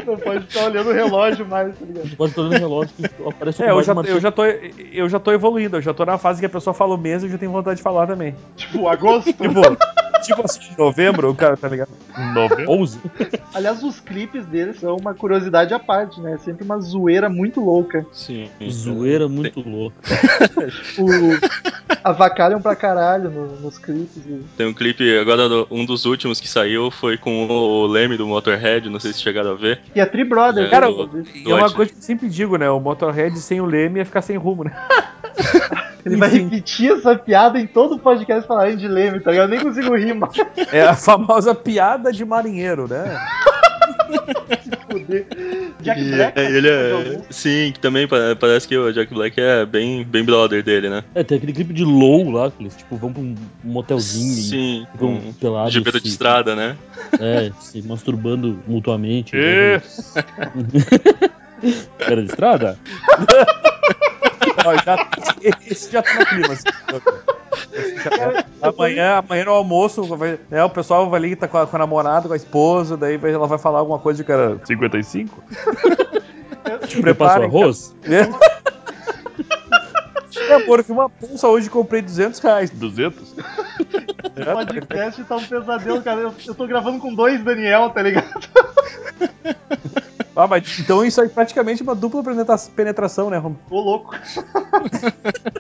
Não pode ficar olhando o relógio mais, tá ligado? Pode estar olhando o relógio que aparece É, eu já, eu, já tô, eu já tô evoluindo, eu já tô na fase que a pessoa fala o mês e eu já tenho vontade de falar também. Tipo, agosto. Tipo, tipo assim, em novembro, o cara tá ligado? Novembro? 11. Aliás, os clipes deles são uma curiosidade à parte, né? É sempre uma zoeira muito louca. Sim. Zoeira muito louca. O... Avacalham pra caralho no- nos clipes. e- Tem um clipe, agora do- um dos últimos que saiu foi com o Leme do Motorhead, não sei se chegaram a ver. E a Tri Brother, É, Cara, do- E é uma coisa que eu sempre digo, né? O Motorhead sem o Leme ia ficar sem rumo, né? ele vai repetir essa piada em todo o podcast falarem de Leme, tá ligado? Eu nem consigo rir mais. É a famosa piada de marinheiro, né? Jack E, Black. é, ele é. Sim, que também pa- parece que o Jack Black é bem, bem brother dele, né? É, tem aquele clipe de Low lá, que eles tipo, vão pra um motelzinho e Sim, ficam um pelados. de beira de estrada, né? É, se masturbando mutuamente. Isso. Beira de estrada? Ó, já, esse já tá no clima. assim. Já. Amanhã, amanhã no almoço, vai- né, o pessoal vai ali, tá com a, com a namorada, com a esposa, daí vai- ela vai falar alguma coisa de cara. 55? Te Prepara o arroz? É. É, amor, vi uma bolsa hoje e comprei 200 reais. 200? O podcast tá um pesadelo, cara. Eu, eu tô gravando com dois Daniel, tá ligado? Ah, mas então isso aí é praticamente uma dupla penetra- penetração, né, Rom? Ô louco.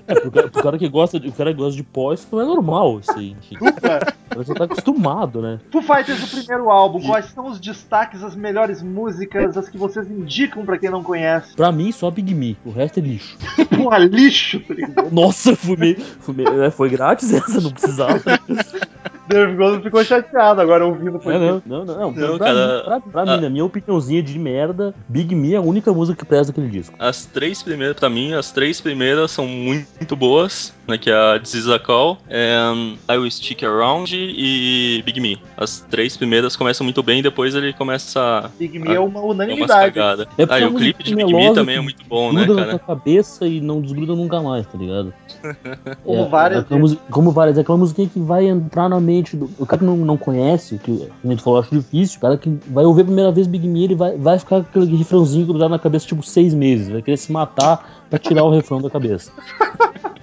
É, pro, cara, pro cara que gosta de, o cara que gosta de pó, isso não é normal, isso aí. Chico. Dupla. Já tá acostumado, né? Foo Fighters, o primeiro álbum. Quais são os destaques, as melhores músicas, as que vocês indicam pra quem não conhece? Pra mim, só Big Me. O resto é lixo. Porra, lixo? Nossa, fui meio, fui meio- é, foi grátis essa, não precisava. Dave Grohl ficou chateado agora ouvindo o É, não, não, não. não. Não, pra, cara, mim, pra, pra ah. mim, na minha opiniãozinha de merda, Big Me é a única música que presta aquele disco. As três primeiras, pra mim, as três primeiras são muito boas, né? Que é a This Is a Call, um, I Will Stick Around e Big Me. As três primeiras começam muito bem, depois ele começa a Big Me é uma dar umas unanimidade. É Ah, e é o uma clipe de Big Me também é muito bom, né, na cara? tua cabeça e não desgruda nunca mais, tá ligado? Como É, várias é aquela música- como várias. É aquela musiquinha que vai entrar na mente O cara que não, não conhece, que a gente falou, acho difícil. O cara que vai ouvir a primeira vez Big Me, ele vai, vai ficar com aquele refrãozinho grudado na cabeça, tipo, seis meses. Vai querer se matar pra tirar o refrão da cabeça.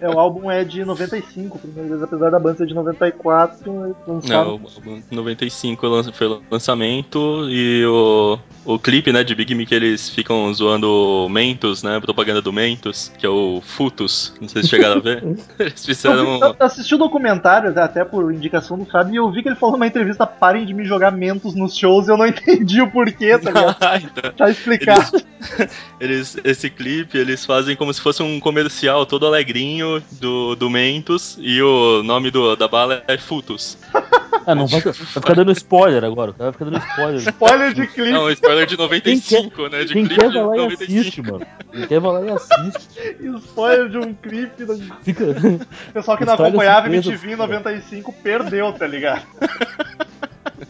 É, o álbum é de 95, primeira vez, apesar da banda ser de 94, eles Não, lançaram. o álbum 95 lan- foi o lançamento e o, o clipe, né, de Big Me que eles ficam zoando Mentos, né, propaganda do Mentos, que é o Futus, não sei se chegaram a ver. Eles Eu, fizeram... vi- eu assisti o documentário, até por indicação do Fábio, e eu vi que ele falou numa entrevista: parem de me jogar mentos nos shows, eu não entendi o porquê, tá ligado? Então, Tá explicado. eles, esse clipe eles fazem como se fosse um comercial todo alegrinho do, do Mentos e o nome do, da bala é Futus. Ah, não vai, vai ficar dando spoiler agora. O cara vai ficar dando spoiler. Spoiler de clipe. Não, spoiler de 95, né? De Quem clipe quer de vai lá e 95. assiste, mano. Quem quer vai lá e assiste. Spoiler de um clipe. do- Fica. O pessoal que não acompanhava MTV em cara. 95 perdeu, tá ligado?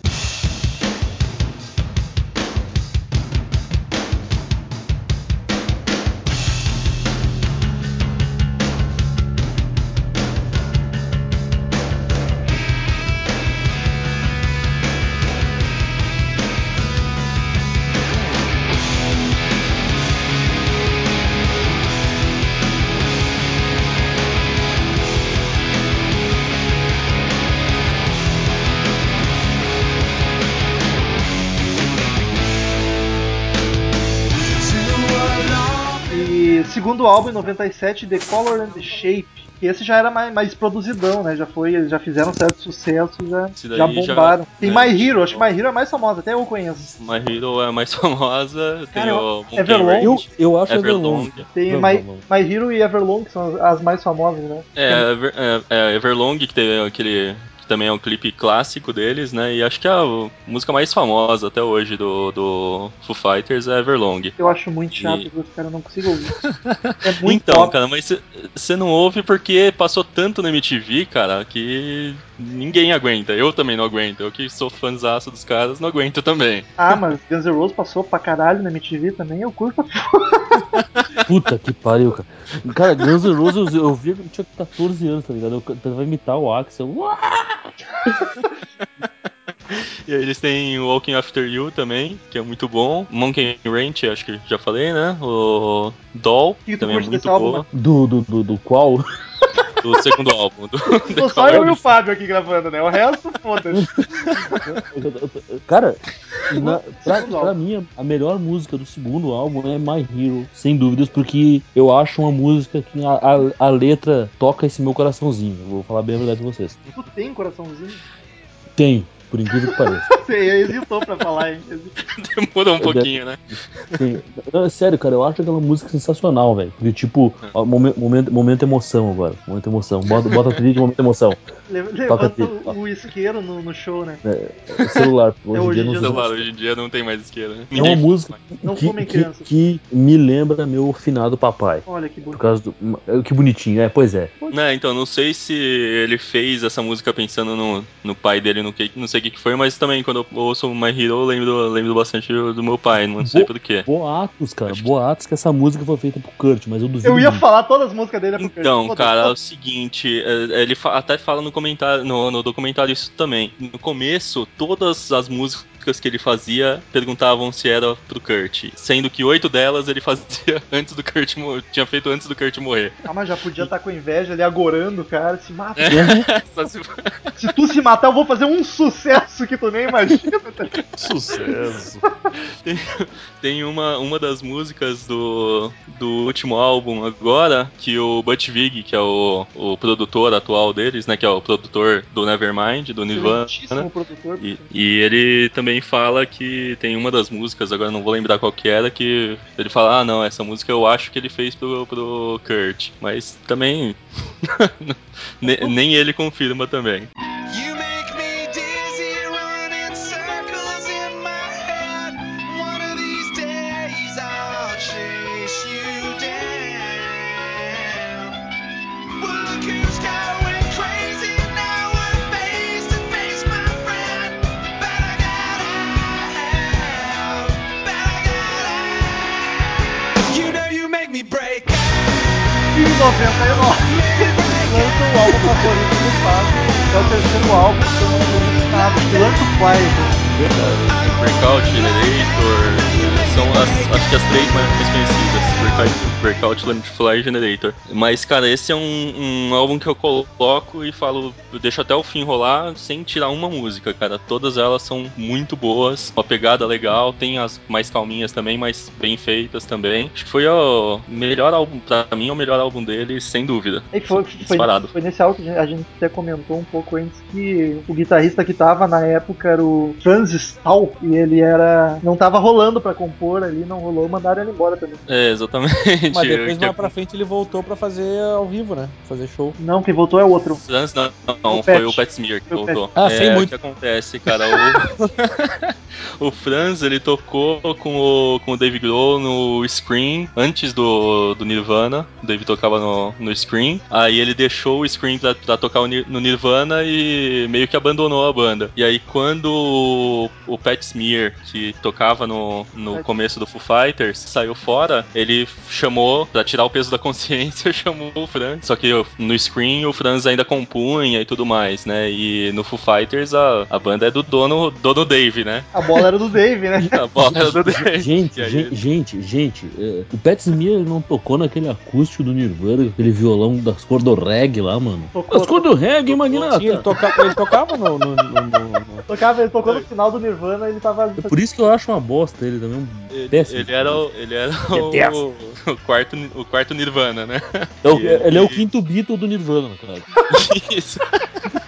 Segundo álbum, em 97, The Color and the Shape. E esse já era mais, mais produzidão, né? Já foi, eles já fizeram certo sucesso, já, já já- bombaram. Tem é, My Hero, acho que My Hero é a mais famosa, até eu conheço. My Hero é a mais famosa, tem Cara, o Monkey Everlong. Eu, eu acho Everlong. Everlong. Tem Não, My, não, não. My Hero e Everlong, que são as, as mais famosas, né? É, Ever- é, é, Everlong, que tem aquele. Também é um clipe clássico deles, né? E acho que a música mais famosa até hoje do, do Foo Fighters é Everlong. Eu acho muito chato, E- cara, eu não consigo ouvir. É muito então, top. cara, mas você não ouve porque passou tanto na MTV, cara, que ninguém aguenta. Eu também não aguento. Eu que sou fãzaço dos caras, não aguento também. Ah, mas Guns N' Roses passou pra caralho na MTV também, eu curto. Puta que pariu, cara. Cara, Guns N' Roses eu vi eu tinha 14 anos, tá ligado? Eu tentava imitar o Axel. E aí eles têm Walking After You também, que é muito bom. Monkey Ranch, acho que já falei, né? O Doll, que também é muito boa. Do, do, do, do qual? Do segundo álbum. Do, Tô só eu e o Fábio aqui gravando, né? O resto, foda-se. Cara, na- pra, pra mim, a melhor música do segundo álbum é My Hero, sem dúvidas, porque eu acho uma música que a, a, a letra toca esse meu coraçãozinho. Vou falar bem a verdade pra vocês. Tu tem coraçãozinho? Tenho, por incrível que pareça. Você hesitou pra falar, hein? Demorou um pouquinho, né? Tem. Não, é sério, cara, eu acho aquela música sensacional, velho. Porque, tipo, ó, momen- momento, momento emoção agora. Momento emoção. Bota, bota a trilha de momento emoção. Le- Toca Levanta aqui, o, o isqueiro no, no show, né? É, celular. Hoje, hoje em em dia dia não Celular, hoje em dia não tem mais isqueira. né? É uma música Não que, fumem que, me lembra meu finado papai. Olha que Por bonito. causa do. Que bonitinho, é, pois é. Né, então, não sei se ele fez essa música pensando no, no pai dele, no que, não sei o que, que foi, mas também quando eu ouço My Hero, eu lembro, lembro bastante do, do meu pai, não sei Bo- porquê. Boatos, cara. Acho Boatos que essa música foi feita pro Kurt, mas eu duvido. Eu ia muito. falar todas as músicas dele. é porque- Então, Foda-se, cara, é o seguinte, é, ele fa- até fala no comentário, no, no documentário isso também. No começo, todas as músicas que ele fazia perguntavam se era pro Kurt, sendo que oito delas ele fazia antes do Kurt morrer, tinha feito antes do Kurt morrer. Ah, mas já podia estar com inveja ali, agorando cara. Se mata. Só se- Se tu se matar, eu vou fazer um sucesso que tu nem imagina. tá ligado? Sucesso. Tem, tem uma, uma das músicas do, do último álbum agora, que o Butch Vig, que é o, o produtor atual deles, né? Que é o produtor do Nevermind, do Nirvana. Excelentíssimo produtor. E, e ele também fala que tem uma das músicas, agora não vou lembrar qual que era, que ele fala, ah não, essa música eu acho que ele fez pro, pro Kurt. Mas também ne- nem ele confirma também. You E em 99, lança o álbum favorito do Fábio. É o terceiro álbum, que eu não conheço nada. Pilanto Fly. Breakout Generator são as, acho que as três mais conhecidas. Breakout, Breakout Limit Fly e Generator. Mas, cara, esse é um, um álbum que eu coloco e falo, eu deixo até o fim rolar sem tirar uma música, cara. Todas elas são muito boas, uma pegada legal, tem as mais calminhas também, mas bem feitas também. Acho que foi o melhor álbum, pra mim, é o melhor álbum dele, sem dúvida. E foi, foi, Disparado. Foi nesse álbum que a gente até comentou um pouco antes que o guitarrista que tava na época era o Franz Stahl e ele era. não tava rolando pra compor ali, não rolou, mandaram ele embora também. É, exatamente. Mas depois, mais pra frente, ele voltou pra fazer ao vivo, né? Fazer show. Não, quem voltou é o outro. Franz, não, não, O foi Pat. o Pat Smear que Foi voltou. Ah, é, sei muito. O que acontece, cara? O, o Franz, ele tocou com o, com o Dave Grohl no Scream, antes do, do Nirvana. O Dave tocava no, no Scream. Aí ele deixou o Scream pra, pra tocar no Nirvana e meio que abandonou a banda. E aí quando o, Pat Smear, que tocava no, no começo do Foo Fighters, saiu fora, ele chamou, pra tirar o peso da consciência, chamou o Franz. Só que no Scream o Franz ainda compunha e tudo mais, né? E no Foo Fighters a, a banda é do dono, dono Dave, né? A bola era do Dave, né? A bola era do Dave. Gente, aí- gente, gente, gente, é, o Pat Smear não tocou naquele acústico do Nirvana, aquele violão das cores do reggae lá, mano. Tocou. As cores do reggae. Sim, ele, toca- ele tocava no. no- no- no- Tocava, ele tocou no final do Nirvana, ele tava. É por isso que eu acho uma bosta ele também. um Ele, Péssimo. ele era, o, ele era Detesto. o, o quarto, o quarto Nirvana, né? É o- E- ele é o quinto Beatle do Nirvana, cara. Isso.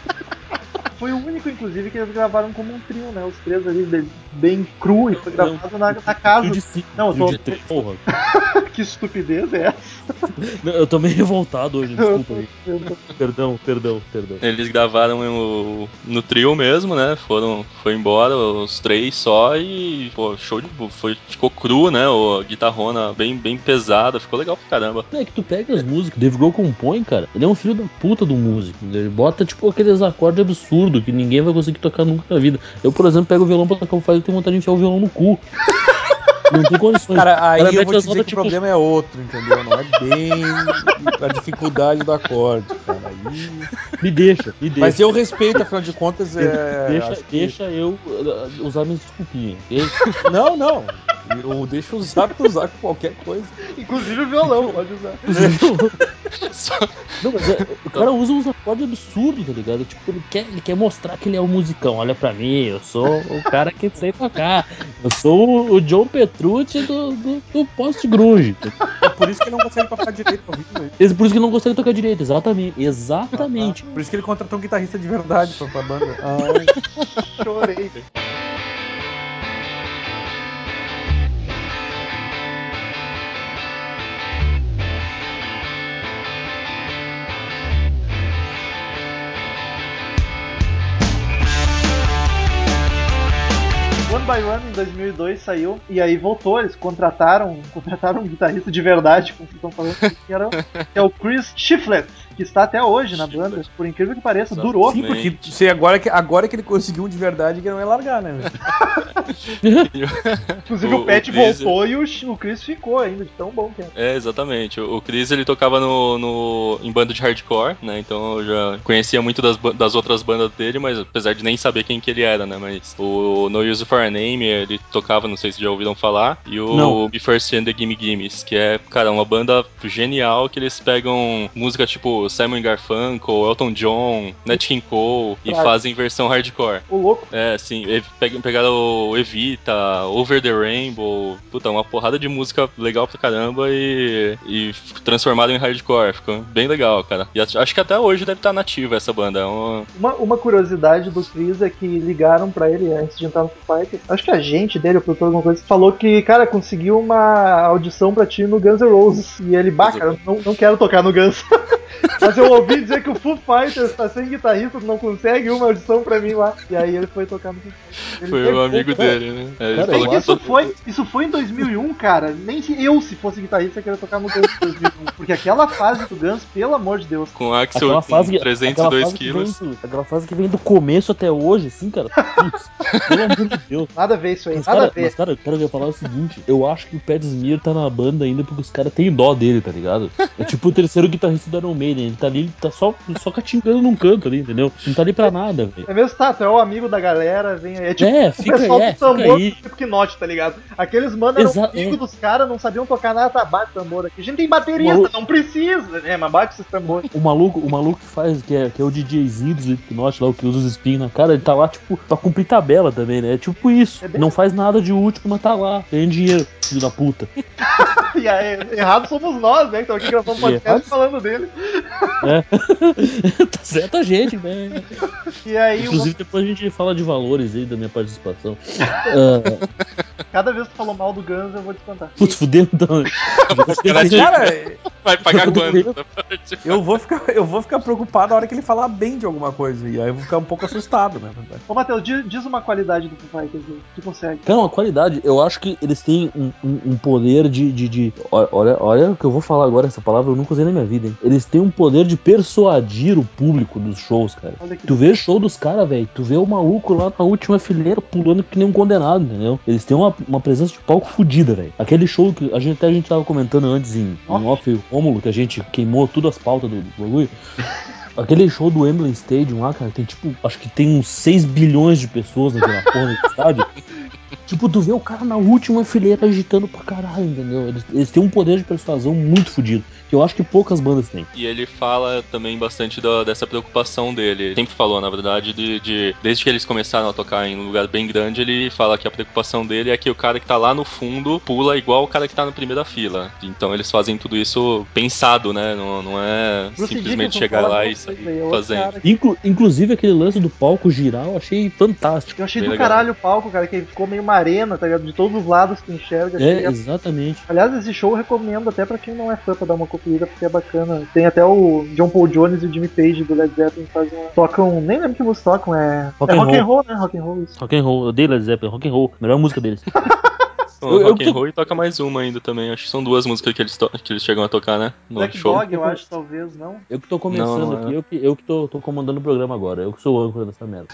Foi o único, inclusive, que eles gravaram como um trio, né? Os três ali, bem- cru, e foi gravado na, na casa. De cinco, Não, eu tô- de três. Porra. que estupidez é essa? Não, eu tô meio revoltado hoje, desculpa aí. Perdão, perdão, perdão. Eles gravaram o- no trio mesmo, né? Foram, foi embora os três só e, pô, show de. Foi, ficou cru, né? O, a guitarrona bem, bem pesada, ficou legal pra caramba. É que tu pega as músicas, Dave Grohl compõe, cara. Ele é um filho da puta do músico. Ele bota, tipo, aqueles acordes absurdos que ninguém vai conseguir tocar nunca na vida. Eu, por exemplo, pego o violão pra tocar o faz e tenho vontade de enfiar o violão no cu. Não tem condições. Cara, aí Cara, eu vou te dizer que o tipo, problema é outro, entendeu? Não é bem a dificuldade do acorde, cara. Aí... Me deixa, me deixa. Mas eu respeito, afinal de contas, é. deixa, que- deixa eu uh, usar minhas desculpinhas. ok? Não, não. Eu deixo usar pra usar com qualquer coisa. Inclusive o violão, pode usar. Não, mas é, o cara usa uns acordes absurdos, tá ligado? Tipo, ele quer, ele quer mostrar que ele é um musicão. Olha pra mim, eu sou o cara que sei tocar. Eu sou o, o John Petrucci do, do, do post-grunge. É por isso que ele não consegue tocar direito vivo. né? Esse- Por isso que ele não consegue tocar direito, exatamente. Exatamente. Por isso que ele contratou um guitarrista de verdade pra, pra banda. Chorei. One by One em 2002 saiu e aí voltou, eles contrataram, contrataram um guitarrista de verdade, como vocês estão falando, que, era, que é o Chris Shiflett, que está até hoje na banda, por incrível que pareça, Exato. durou. Sim, porque se agora, que, agora que ele conseguiu um de verdade, que não ia largar, né? Inclusive o, O- Pat o Chris- voltou e o, o Chris ficou ainda, de tão bom que é. É, exatamente. O Chris ele tocava no, no- em banda de hardcore, né? Então eu já conhecia muito das, das outras bandas dele, mas apesar de nem saber quem que ele era, né? Mas o No Use for a Name ele tocava, não sei se já ouviram falar, e o Não. Be First and the Gimme Gimmes, que é, cara, uma banda genial que eles pegam música tipo Simon Garfunkel, Elton John, Nat King Cole e Claro. fazem versão hardcore. O louco. É, sim, pegaram o Evita, Over the Rainbow, puta, uma porrada de música legal pra caramba e, e transformaram em hardcore, ficou bem legal, cara. E acho que até hoje deve estar nativa essa banda. É uma- Uma, uma curiosidade do Chris é que ligaram pra ele antes de entrar no Foo Fighters. Acho que a gente dele, o produtor, alguma coisa, falou que, cara, conseguiu uma audição pra ti no Guns N' Roses. E ele, bah, cara, não, não quero tocar no Guns. Mas eu ouvi dizer que o Foo Fighters tá sem guitarrista, não consegue uma audição pra mim lá. E aí ele foi tocar no Foo Fighters. Ele Foi o amigo cara. dele, né? É, ele Cara, falou que isso todo- foi, isso foi em 2001, cara. Nem se eu, se fosse guitarrista, ia querer tocar no Guns em 2001. Porque aquela fase do Guns, pelo amor de Deus. com Axel Aquela com fase, que- 302 aquela fase que vem quilos. do- aquela fase que vem do começo até hoje, assim, cara. Putz, pelo amor de Deus. Nada a ver isso aí, Mas nada cara, a ver. mas, cara, eu ia falar o seguinte: eu acho que o Pat Smear tá na banda ainda porque os caras têm dó dele, tá ligado? É tipo o terceiro guitarrista do Iron Maiden. Ele tá ali, ele tá só, só catingando num canto ali, entendeu? Não tá ali pra nada, velho. É mesmo, tá, tu é o amigo da galera, vem aí. É tipo É, o fica pessoal aí, é, do tambor do Slipknot, tá ligado? Aqueles mano eram Exa- amigos é. dos caras, não sabiam tocar nada, tá, bate tambor aqui. A gente tem baterista, Maluco. não precisa, né? Mas bate esses tambores. O maluco, o maluco que faz, que é, que é o DJzinho do Slipknot lá, o que usa os spin na cara, ele tá lá, tipo, pra cumprir tabela também, né? É tipo isso. É bem- Não faz nada de útil, mas tá lá, ganhando dinheiro, filho da puta. E aí, errado somos nós, né? Então aqui gravando um podcast Errado. falando dele. É. tá certo a gente, né? E aí, Inclusive, depois a gente fala de valores aí da minha participação. Ah, cada vez que tu falou mal do Guns, eu vou descontar. putz, fudeu então. Cara, Vai pagar quanto? eu vou, ficar, eu vou ficar preocupado na hora que ele falar bem de alguma coisa. E aí eu vou ficar um pouco assustado, né? Ô, Matheus, diz, uma qualidade do Foo Fighters aí. Tu consegue. Cara, a qualidade, eu acho que eles têm um, um- um poder de, de, de- Olha, olha o que eu vou falar agora, essa palavra eu nunca usei na minha vida, hein? Eles têm um poder de persuadir o público dos shows, cara. Tu vê show dos caras, velho. Tu vê o maluco lá na última fileira pulando que nem um condenado, entendeu? Eles têm uma, uma presença de palco fodida, velho. Aquele show que a gente até a gente tava comentando antes em, em off Rômulo, que a gente queimou todas as pautas do, do bagulho. Aquele show do Emblem Stadium lá, cara, tem tipo, acho que tem uns 6 bilhões de pessoas naquela porra do estádio. Tipo, tu vê o cara na última fileira agitando pra caralho, entendeu? Eles, eles têm um poder de persuasão muito fodido, que eu acho que poucas bandas têm. E ele fala também bastante da- dessa preocupação dele. Ele sempre falou, na verdade, de, de- Desde que eles começaram a tocar em um lugar bem grande, ele fala que a preocupação dele é que o cara que tá lá no fundo pula igual o cara que tá na primeira fila. Então eles fazem tudo isso pensado, né? Não, não é Bruce simplesmente chegar lá e sair é fazendo. que- Inclu- inclusive aquele lance do palco girar, eu achei fantástico. Eu achei Bem do legal. caralho o palco, cara, que ficou meio uma arena, tá ligado? De todos os lados que enxerga. É, Achei- exatamente. Aliás, esse show eu recomendo até pra quem não é fã pra dar uma conferida, porque é bacana. Tem até o John Paul Jones e o Jimmy Page do Led Zeppelin que fazem uma... Tocam, nem lembro que música tocam, é... Rock é and rock and roll. roll, né? Rock and roll, isso. Rock and roll, eu dei Led Zeppelin, rock and roll, melhor música deles. O Eu- eu Rock and tô- Roll e toca mais uma ainda também. Acho que são duas músicas que eles, to- que eles chegam a tocar, né? No Black show. Dog, eu acho, talvez, não. Eu que tô começando Não, não é. aqui, eu que, eu que tô, tô comandando o programa agora, eu que sou o âncora dessa merda.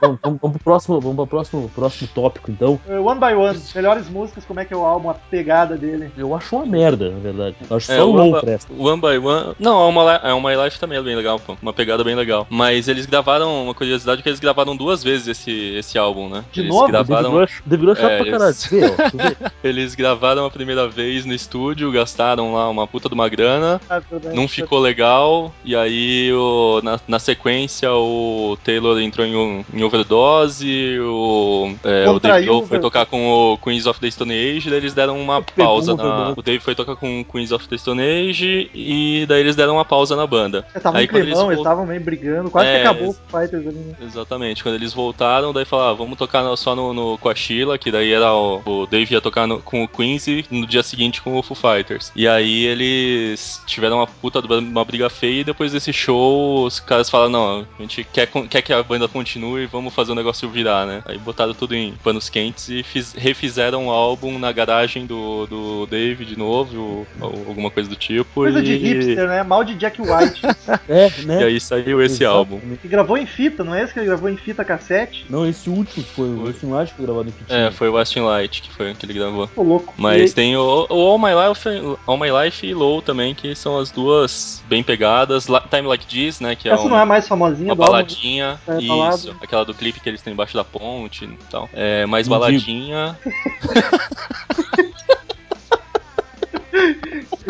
vamos, vamos, vamos pro próximo, vamos pro próximo, próximo tópico, então. É, One by One, melhores músicas, como é que é o álbum, a pegada dele. Eu acho uma merda, na verdade. Eu acho É, só One, low by, presta. One by One. Não, a uma, a uma My Life também é bem legal, pô. Uma pegada bem legal. Mas eles gravaram, uma curiosidade, que eles gravaram duas vezes esse, esse álbum, né? De eles novo? David gravaram. Rush, David Rush é chato É, pra caralho. eles- gravaram a primeira vez no estúdio, gastaram lá uma puta de uma grana. Ah. Não ficou legal, e aí o- na, na sequência o Taylor entrou em, um- em overdose, o, é, o Dave Grohl foi tocar com o Queens of the Stone Age, daí eles deram uma pausa. Na, o Dave foi tocar com Queens of the Stone Age, e daí eles deram uma pausa na banda. É, tava Aí um climão, eles estavam meio brigando, quase É, que acabou o Fighters ali, né? Exatamente, quando eles voltaram, daí falaram, ah, vamos tocar só no, no, com a Sheila, que daí era o, o Dave ia tocar no- com o Queens e no dia seguinte com o Foo Fighters. E aí eles tiveram uma puta uma briga feia e depois desse show os caras falaram, não, a gente quer, quer que a banda continue, vamos fazer o negócio virar, né? Aí botaram tudo em panos quentes e fiz- refizeram o álbum na garagem do, do Dave de novo, ou, ou alguma coisa do tipo. Coisa e, de hipster, né? Mal de Jack White. É, né? E aí saiu esse álbum. Que gravou em fita, não é esse que ele gravou em fita cassete? Não, esse último foi o Foi. último acho que foi gravado em fitinha. É, foi o Western Light que foi que ele gravou. Louco. Mas E- tem o, o All, My Life, All My Life e Low também, que são as duas bem pegadas. La- Time Like This, né? Que é essa um- não é a mais famosinha uma do álbum. baladinha. É, isso, balada. aquela do clipe que eles têm embaixo da ponte e tal. É, mais Mendigo. baladinha.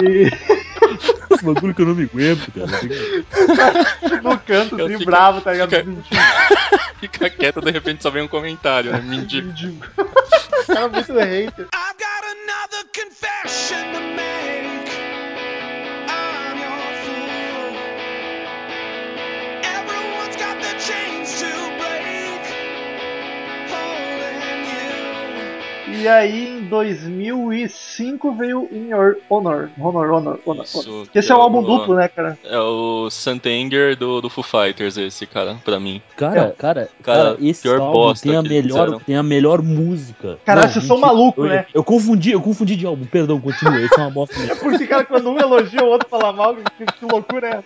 E Esse bagulho que eu não me aguento, cara. no canto, assim, fico- bravo, tá ligado? Fica quieto, de repente só vem um comentário, né? Mendigo. Mendigo. Cara é muito hater. I've got another confession to make. I'm your fool. Everyone's got the chains to break. E aí, em 2005 veio In Your Honor. Honor, Honor, Honor. Isso, esse é um é álbum o- duplo, né, cara? É o Santanger do, do Foo Fighters, esse, cara, pra mim. Cara, cara, Cara, cara, esse pior álbum bosta tem a melhor, tem a melhor música. Cara, vocês são malucos, né? Eu confundi, eu confundi de álbum. Perdão, continua. Esse é uma bosta mesmo. Porque, cara, quando um elogia o outro fala mal, que, que loucura é essa?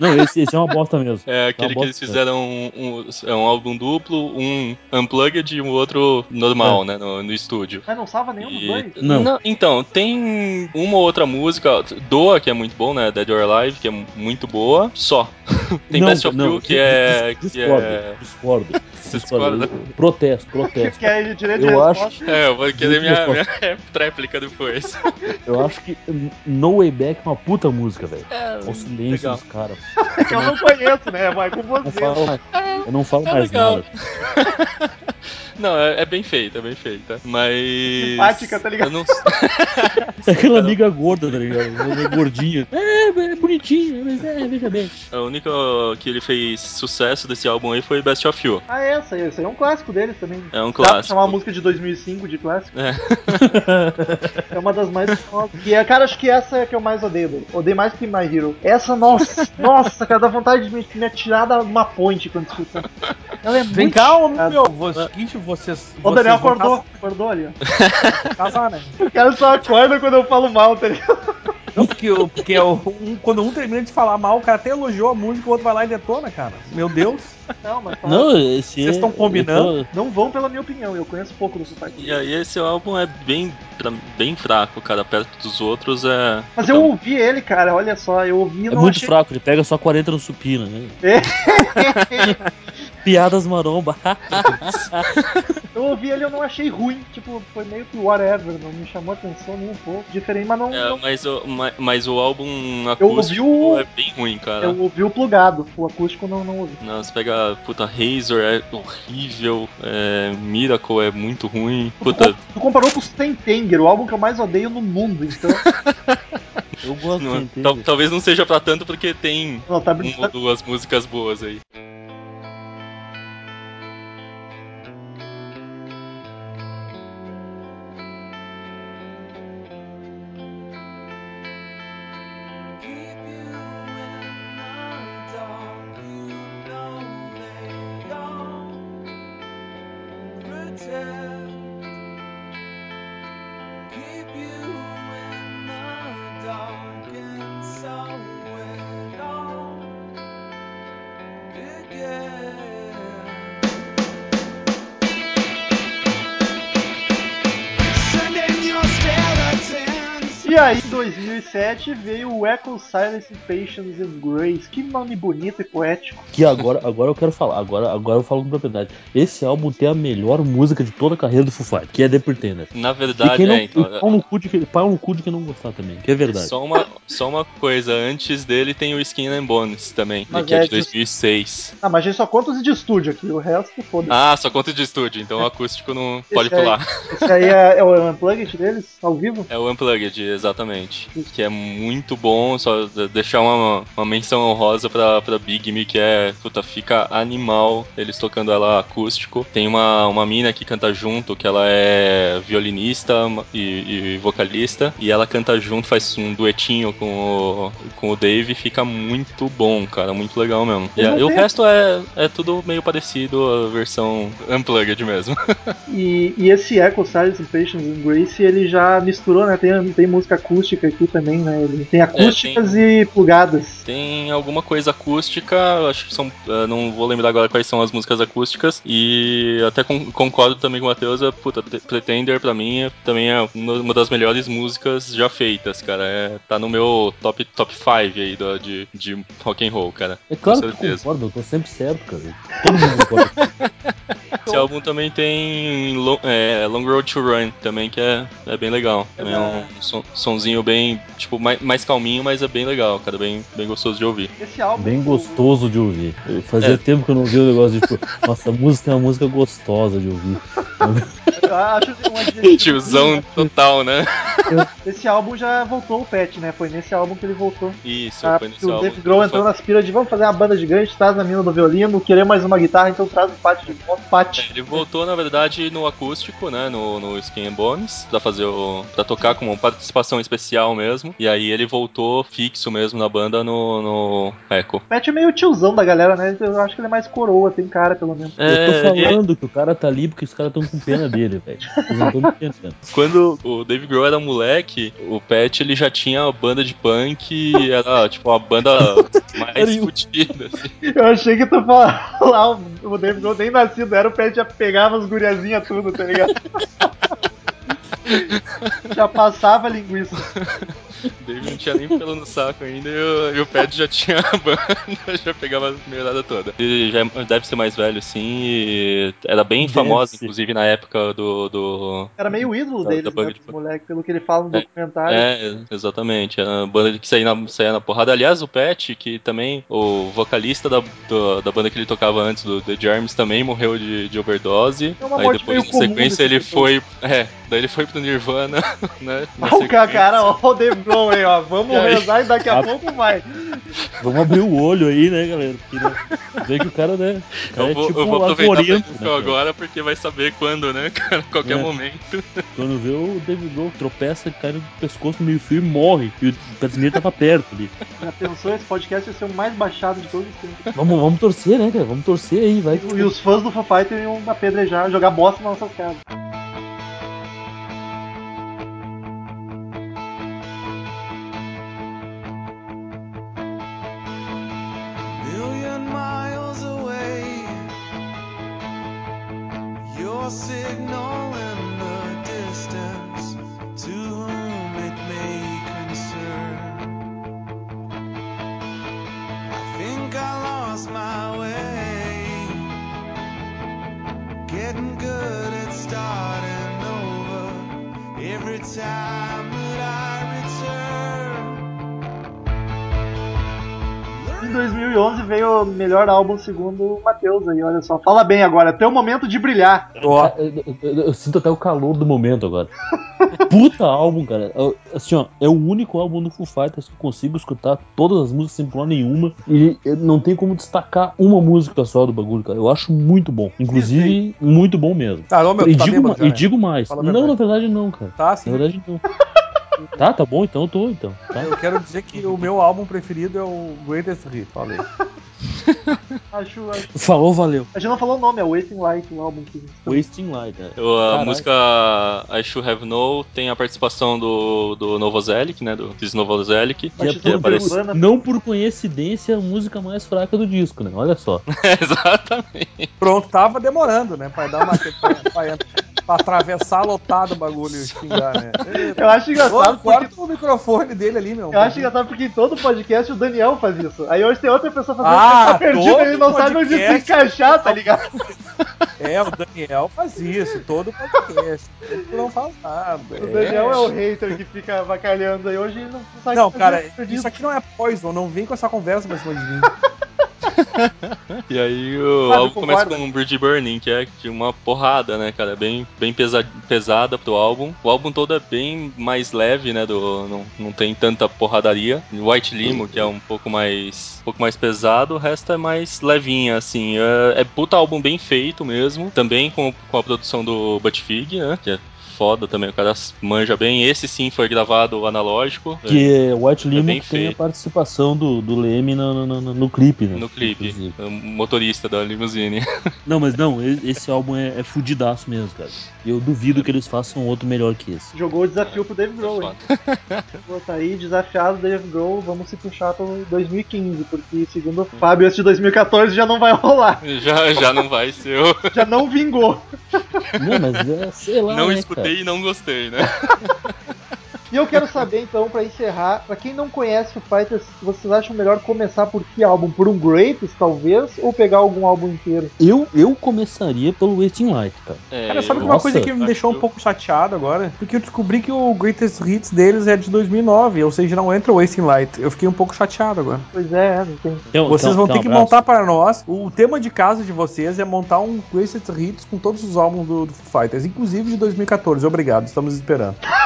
Não, esse, esse é uma bosta mesmo. É aquele Uma que eles fizeram um, um, é um álbum duplo, um unplugged e um outro normal, né, no, no estúdio. Mas não salva nenhum dos E- dois? Não. Então, tem uma ou outra música, Doa, que é muito bom, né? Dead or Alive, que é muito boa, só. tem Não, Best of não, You, que é. Que Discordo, é... discordo. discordo. Protesto, Que protesto. quer direito de Eu resposta. É, eu vou querer minha, minha réplica depois. Eu acho que No Way Back é uma puta música, velho. É, o silêncio legal. Caras. É que eu não conheço, né? Vai com você. falo mais- Eu não falo é mais legal. nada. Não, é, é bem feita, é bem feita. Mas. Simpática, tá ligado? Eu não, É aquela amiga gorda, tá ligado? Uma amiga gordinha. É, é, é bonitinho, mas é, veja bem. A única que ele fez sucesso desse álbum aí foi Best of You. Ah, essa, essa aí é um clássico deles também. É um Dá pra clássico. chamar a música de 2005 de clássico? É. É uma das mais famosas. E é, cara, acho que essa é a que eu mais odeio dele. Odeio mais que My Hero. Essa, nossa, nossa, cara, dá vontade de me, me atirar de uma ponte quando escuta. Ela é Vem muito. cá, ô, meu, você, seguinte, vocês. O Daniel vocês acordou, acordou ali, ó. cas- casar, né? O cara só acorda quando eu falo mal, tá ligado? Não, porque, eu- porque eu- um- quando um termina de falar mal, o cara até elogiou a música, o outro vai lá e detona, cara. Meu Deus. Não, mas fala- Não, esse Vocês é- tão combinando? tô- não vão pela minha opinião, eu conheço pouco do Foo E aí esse álbum é bem, bem fraco, cara. Perto dos outros é. Mas eu ouvi ele, cara, olha só, eu ouvi É não muito achei. fraco, ele pega só 40 no supino, né? Piadas maromba. Eu ouvi ele e eu não achei ruim, tipo, foi meio que whatever, não me chamou atenção nem um pouco. Diferente, mas não. É, não- mas, o, ma- mas o álbum Eu ouvi acústico o- é bem ruim, cara. Eu ouvi o plugado, o acústico não, não ouvi. Não, você pega, puta, Razor é horrível, é, Miracle é muito ruim, puta, Tu comparou com o Stentenger, o álbum que eu mais odeio no mundo, então. Eu gosto não- tal- talvez não seja pra tanto porque tem Não, tá uma ou duas músicas boas aí. here. 2007, veio o Echo Silence, Patience and Grace. Que nome bonito e poético. Que agora, agora eu quero falar, agora, agora eu falo com propriedade. Esse álbum tem a melhor música de toda a carreira do Foo Fighters, que é The Pretender. Na E verdade, quem não, é, então, e pau no cu de, que- pau no cu de quem não gostar também, que é verdade. Só uma, só uma coisa, antes dele tem o Skin and Bones também, Mas que é é de 2006. Ah, mas a gente só conta os de estúdio aqui, o resto, foda-se. Ah, só conta de estúdio, então o acústico não pode Esse aí- pular. Esse aí é, é o Unplugged deles, ao vivo? É o Unplugged, exatamente. Que é muito bom, só de- deixar uma, uma menção honrosa pra, pra Big Me, que é, puta, fica animal eles tocando ela acústico. Tem uma, uma mina que canta junto, que ela é violinista e, e vocalista, e ela canta junto, faz um duetinho com o, com o Dave, fica muito bom, cara, muito legal mesmo. E, e o resto é, é tudo meio parecido, a versão Unplugged mesmo. E, e esse Echo Silence, Patience and Grace, ele já misturou, né? Tem, tem música acústica aqui também, né? Ele tem acústicas e plugadas. Tem alguma coisa acústica, acho que são. eh, não vou lembrar agora quais são as músicas acústicas. E até con- concordo também com o Matheus, a puta, Pre- Pretender pra mim é- também é uma das melhores músicas já feitas, cara. É, tá no meu top top 5 aí do, de, de rock and roll, cara. É claro com que certeza. concordo, eu tô sempre certo, cara. Todo mundo concorda. Esse álbum também tem Lo- é, Long Road to Run também, que é, é bem legal. Também é um som- sonzinho bem, tipo, mais, mais calminho, mas é bem legal, cara. Bem, bem gostoso de ouvir. Esse álbum. Bem gostoso de ouvir. Fazia É. tempo que eu não ouvia o negócio de tipo, nossa, a música é uma música gostosa de ouvir. Eu acho um adjetivo Tiozão total, né? Esse álbum já voltou o Pet, né? Foi nesse álbum que ele voltou. Isso, Ah, foi porque nesse o álbum. Dave Grohl entrou nas piras de vamos fazer uma banda gigante, traz a mina do violino, querer mais uma guitarra, então traz o Pat de volta. Pat. Ele voltou, na verdade, no acústico, né? No, no Skin and Bones, pra fazer o. pra tocar como uma participação especial mesmo. E aí ele voltou fixo mesmo na banda no, no Echo. Pat é meio tiozão da galera, né? Eu acho que ele é mais coroa, tem cara pelo menos. eu É, tô falando que o cara tá ali porque os caras tão com pena dele, velho. Eles não tão me entendendo. Quando o Dave Grohl era moleque, o Pat ele já tinha uma banda de punk e era tipo uma banda mais Era- fodida. Assim. Eu achei que tu falar o o Dave Grohl nem nascido era, o Pat já pegava as guriazinhas tudo, tá ligado? já passava a linguiça. O Dave não tinha nem pelo no saco ainda e o, e o Pat já tinha a banda, já pegava a melhorada toda. Ele já é- deve ser mais velho, sim, e era bem Deve famosa, ser. inclusive na época do. do... Era meio o ídolo Da- deles, da né, de- moleque, pelo que ele fala no É, documentário. É, exatamente. Era uma banda que saía na, saía na porrada. Aliás, o Pat, que também, o vocalista da, do- da banda que ele tocava antes, do The Germs, também morreu de, de overdose. É uma Aí morte depois, meio na sequência, ele tipo. foi. É, daí ele foi pro Nirvana, né? Ó, o cara, ó, o Dave Grohl aí, ó. Vamos E aí? rezar e daqui a pouco vai. Vamos abrir o olho aí, né, galera? Porque, né, vê que o cara, né? o cara Eu vou, é tipo eu vou aproveitar isso né, agora porque vai saber quando, né, cara? Qualquer É. momento. Quando vê o David Grohl tropeça, cai no pescoço meio fio e morre. E o Casimiro tava perto ali. Já pensou? Esse podcast ia ser o mais baixado de todos os tempos. Vamos, vamos torcer, né, cara? Vamos torcer aí, vai. E os fãs do Foo Fighter iam apedrejar, jogar bosta nas nossas casas. Your signal in the distance, to whom it may concern. I think I lost my way, getting good at starting over every time that I return. 2011 veio o melhor álbum segundo o Matheus aí, olha só. Fala bem agora, teu momento de brilhar. Ó, Eu, eu- eu- eu sinto até o calor do momento agora. Puta álbum, cara. Eu- Assim, ó, é o único álbum do Foo Fighters que eu consigo escutar todas as músicas sem problema nenhuma. E não tem como destacar uma música só do bagulho, cara. Eu acho muito bom. Inclusive, muito bom mesmo. tá, meu, E tá digo, bêbado e digo mais. Fala Não, na verdade não, cara. Tá, sim. Na verdade não. Tá, tá bom, então eu tô, então. Tá. Eu quero dizer que o meu álbum preferido é o Greatest Hit, falei. Acho, acho- Falou, valeu. A gente não falou o nome, é Wasting Light, o álbum que Wasting Light, cara. Eu- a Caralho. música I Should Have Know tem a participação do, do Novoselic, né? Do Chris Novoselic. Que é por- aparece- urbana. não por coincidência a música mais fraca do disco, né? Olha só. Exatamente. Pronto, tava demorando, né? Pra dar uma. pra, pra- pra atravessar lotado o bagulho e xingar, né? Eu acho engraçado Ô, porque. corta o microfone dele ali, meu. Eu acho engraçado porque em todo podcast o Daniel faz isso. Aí hoje tem outra pessoa fazendo, Ah, tá perdido, ele não sabe onde se encaixar, tá ligado? É, o Daniel faz isso, todo podcast. Ele não faz nada. O Daniel é o hater que fica avacalhando aí. Hoje ele não sabe Não, cara, isso aqui não é poison, não vem com essa conversa pra cima de mim. E aí o álbum começa com um Bridge Burning, que é de uma porrada, né, cara? Bem, bem pesa pesada pro álbum. O álbum todo é bem mais leve, né? Do, não, não tem tanta porradaria. White Limo, que é um pouco mais. Um pouco mais pesado, o resto é mais levinha, assim. É, é puta álbum bem feito mesmo. Também com, com a produção do Butfig, né? Que é foda também, o cara manja bem. Esse sim foi gravado analógico. Que é White Limo bem que tem a participação do, do Leme no, no, no, no clipe, né? No clipe, Inclusive. o motorista da limusine. Não, mas não, esse álbum é, é fudidaço mesmo, cara. Eu duvido que eles façam outro melhor que esse. Jogou o desafio pro Dave Grohl, hein? Pô, tá aí desafiado Dave Grohl, vamos se puxar pro 2015, porque segundo o Fábio, esse de 2014 já não vai rolar. Já, já não vai ser. Já não vingou. Não, mas é, sei lá, Não né, escutei cara? e não gostei, né? E eu quero saber então, pra encerrar, pra quem não conhece o Fighters, vocês acham melhor começar por que álbum? Por um Greatest, talvez, ou pegar algum álbum inteiro? Eu, eu começaria pelo Wasting Light, cara. É, Cara, sabe eu- uma Nossa, coisa que me deixou um pouco chateado agora? Porque eu descobri que o Greatest Hits deles é de 2009, ou seja, não entra o Wasting Light. Eu fiquei um pouco chateado agora. Pois é, não tem. Quer- Vocês quer- vão quer ter um que abraço? montar para nós. O tema de casa de vocês é montar um Greatest Hits com todos os álbuns do, do Fighters, inclusive de 2014. Obrigado, estamos esperando.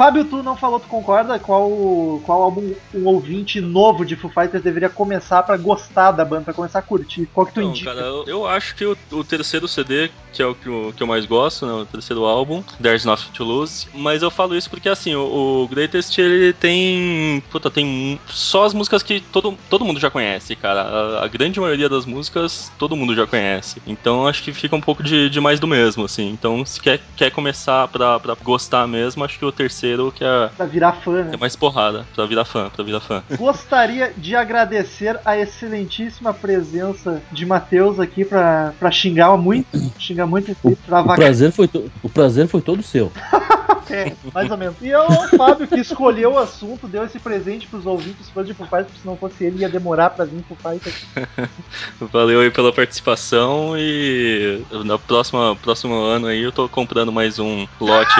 Fábio, tu não falou, tu concorda? Qual, qual álbum um ouvinte novo de Foo Fighters deveria começar pra gostar da banda, pra começar a curtir? Qual que tu Não, indica? cara, eu, eu acho que o, o terceiro CD, que é o que, eu- que eu mais gosto, né, o terceiro álbum, There's Nothing to Lose, mas eu falo isso porque, assim, o, o Greatest, ele tem, puta, tem só as músicas que todo, todo mundo já conhece, cara, a, a grande maioria das músicas todo mundo já conhece, então acho que fica um pouco de, de mais do mesmo, assim, então se quer, quer começar pra, pra gostar mesmo, acho que o terceiro que é, Pra virar fã, né? é mais porrada, pra virar fã, pra virar fã. Gostaria de agradecer a excelentíssima presença de Matheus aqui pra, pra xingar muito, xingar muito, pra O avacalhar. prazer, foi to- o prazer foi todo seu. É, mais ou menos. E é o Fábio que escolheu o assunto, deu esse presente pros ouvintes fãs de Foo Fighters, porque se não fosse ele ia demorar pra vir Foo Fighters. Valeu aí pela participação e na próxima próximo ano aí eu tô comprando mais um lote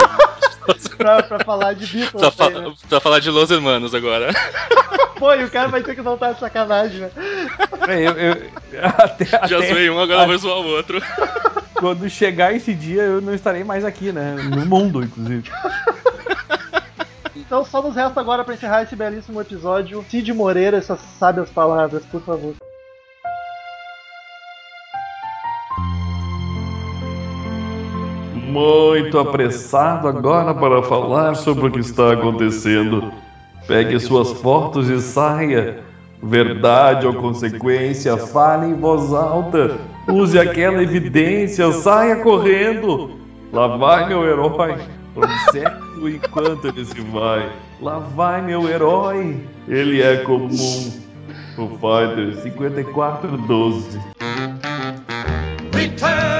pra, pra falar de Beatles. pra, aí, fa- né? pra falar de Los Hermanos agora. Pô, e o cara vai ter que voltar de sacanagem, né? Eu, eu- até, Já até- zoei um, agora vai zoar o outro. Quando chegar esse dia, eu não estarei mais aqui, né? No mundo, inclusive. Então só nos resta agora pra encerrar esse belíssimo episódio, Cid Moreira, essas sábias palavras, por favor. Muito apressado agora para falar sobre o que está acontecendo. Pegue suas fotos e saia. Verdade ou consequência, fale em voz alta. Use aquela evidência, saia correndo. Lá vai meu herói. Observe enquanto ele se vai. Lá vai meu herói. Ele é comum. O Fighter 5412. Return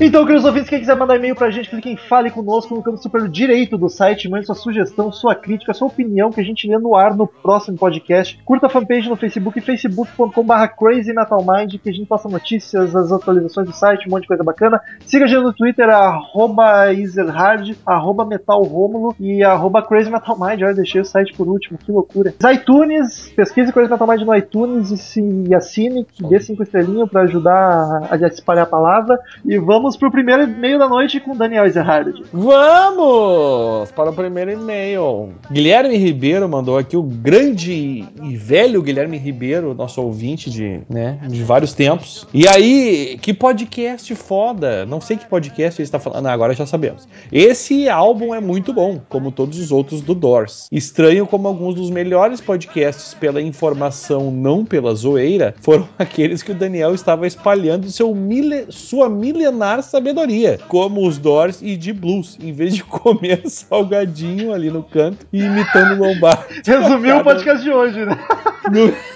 Então, queridos ouvintes, quem quiser mandar e-mail pra gente, clique em Fale Conosco no canto superior direito do site, mande sua sugestão, sua crítica, sua opinião, que a gente lê no ar no próximo podcast. Curta a fanpage no Facebook, facebook.com.br crazymetalmind, que a gente passa notícias, as atualizações do site, um monte de coisa bacana. Siga a gente no Twitter, arroba Ezerhard, arroba metalromulo e arroba crazymetalmind. Olha, deixei o site por último, que loucura. ITunes, pesquise Crazy Metal Mind no iTunes e, se, e assine, dê cinco estrelinhas pra ajudar a, a espalhar a palavra. E vamos pro primeiro e-mail da noite com Daniel Ezerhard. Vamos para o primeiro e-mail. Guilherme Ribeiro mandou aqui o grande e velho Guilherme Ribeiro, nosso ouvinte de, né, de vários tempos. E aí, que podcast foda. Não sei que podcast ele está falando. Não, agora já sabemos. Esse álbum é muito bom, como todos os outros do Doors. Estranho como alguns dos melhores podcasts pela informação, não pela zoeira, foram aqueles que o Daniel estava espalhando seu mile- sua milenar sabedoria, como os Doors e de Blues, em vez de comer salgadinho ali no canto e imitando o Lombardi. Resumiu o Cada- podcast de hoje, né? no-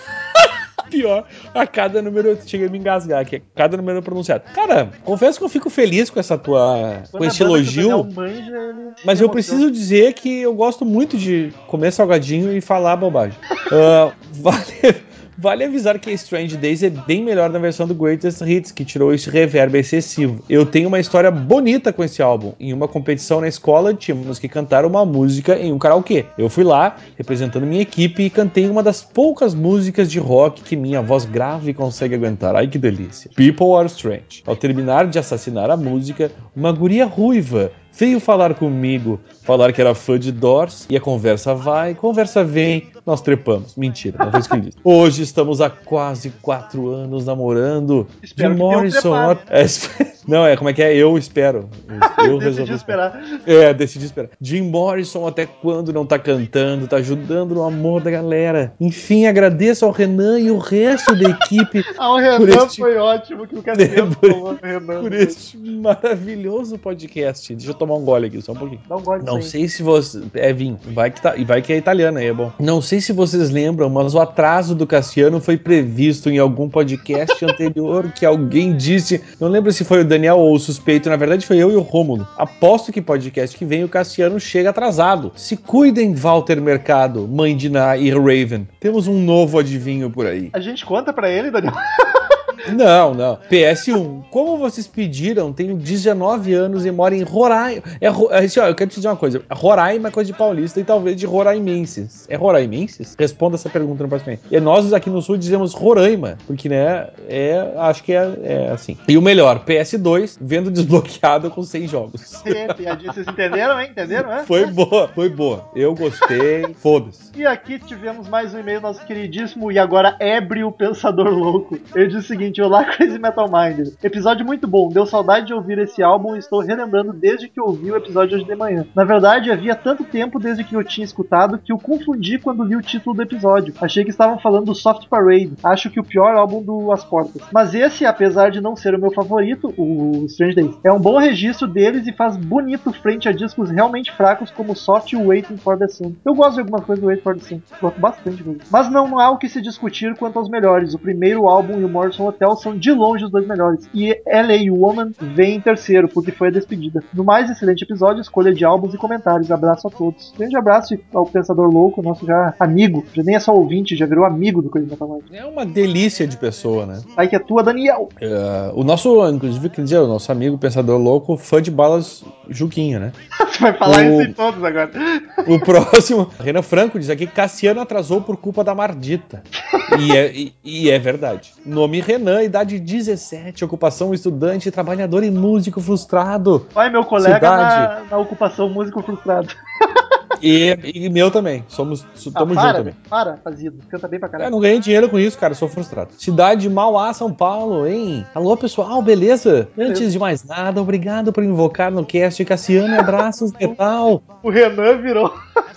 Pior, a cada número chega a me engasgar aqui, cada número pronunciado. Cara, confesso que eu fico feliz com essa tua, com esse o elogio, manja, mas eu preciso dizer que eu gosto muito de comer salgadinho e falar bobagem. Ah, vale, vale avisar que Strange Days é bem melhor na versão do Greatest Hits, que tirou esse reverb excessivo. Eu tenho uma história bonita com esse álbum. Em uma competição na escola, tínhamos que cantar uma música em um karaokê. Eu fui lá, representando minha equipe, e cantei uma das poucas músicas de rock que minha voz grave consegue aguentar. Ai que delícia. People Are Strange. Ao terminar de assassinar a música, uma guria ruiva veio falar comigo, falar que era fã de Doors, e a conversa vai, conversa vem, nós trepamos. Mentira, não foi isso que ele disse. Hoje estamos há quase quatro anos namorando. Espero tenham Morrison. trepado. É, não, é como é que é? Eu espero. Eu Decidi resolvi esperar. é, decidi esperar. Jim Morrison, até quando não tá cantando, tá ajudando no amor da galera. Enfim, agradeço ao Renan e o resto da equipe Ah, o Por Renan este- foi ótimo, que o Cassiano Por- Renan. por este maravilhoso podcast. Deixa eu tomar um gole aqui, só um pouquinho. Dá um gole Não sei se você. É vinho. Vai que, tá... e vai que é italiana aí, é bom. Não sei se vocês lembram, mas o atraso do Cassiano foi previsto em algum podcast anterior que alguém disse. Não lembro se foi o Daniel ou o suspeito. Na verdade, foi eu e o Rômulo. Aposto que podcast que vem o Cassiano chega atrasado. Se cuidem, Walter Mercado, Mãe de Ná e Raven. Temos um novo adivinho por aí. A gente conta pra ele, Daniel. Não, não. PS1, como vocês pediram, tenho 19 anos e moro em Roraima. É, é, assim, ó, eu quero te dizer uma coisa. Roraima é coisa de paulista e talvez de roraimenses. É roraimenses? Responda essa pergunta no próximo. E nós aqui no sul dizemos Roraima, porque, né, é, acho que é, é assim. E o melhor, PS2, vendo desbloqueado com 100 jogos. É, piadinha. Vocês entenderam, hein? Entenderam, né? Foi boa, foi boa. Eu gostei, foda-se. E aqui tivemos mais um e-mail do nosso queridíssimo e agora ébrio pensador louco. Ele diz o seguinte: Olá, Crazy Metal Mind. Episódio muito bom, deu saudade de ouvir esse álbum e estou relembrando desde que ouvi o episódio hoje de manhã. Na verdade, havia tanto tempo desde que eu tinha escutado que eu confundi quando li o título do episódio. Achei que estavam falando do Soft Parade, acho que o pior álbum do As Portas. Mas esse, apesar de não ser o meu favorito, o Strange Days, é um bom registro deles e faz bonito frente a discos realmente fracos como Soft e Waiting for the Sun. Eu gosto de algumas coisas do Waiting for the Sun, gosto bastante. Mas não há o que se discutir quanto aos melhores, o primeiro álbum e o Morrison Hotel. São de longe os dois melhores. E LA Woman vem em terceiro, porque foi a despedida. No mais excelente episódio, escolha de álbuns e comentários. Abraço a todos. Grande abraço ao Pensador Louco, nosso já amigo. Já nem é só ouvinte, já virou amigo do Coisa Mind. É uma delícia de pessoa, né? Aí que é tua, Daniel. É, o nosso, inclusive, quer dizer, o nosso amigo Pensador Louco, fã de balas Juquinha, né? Você vai falar O- isso em todos agora. O próximo, Renan Franco diz aqui que Cassiano atrasou por culpa da Mardita. E é, e- e é verdade. Nome Renan, idade 17, ocupação estudante, trabalhador e músico frustrado. Vai, meu colega, na, na ocupação músico frustrado. E, e meu também. Somos, Ah, tamo junto para, também. para, fazido. Canta bem pra Eu caralho. não ganhei dinheiro com isso, cara, sou frustrado. Cidade de Mauá, São Paulo, hein? Alô, pessoal, beleza? Antes de mais nada, obrigado por invocar no cast Cassiano, abraços, metal. O Renan virou.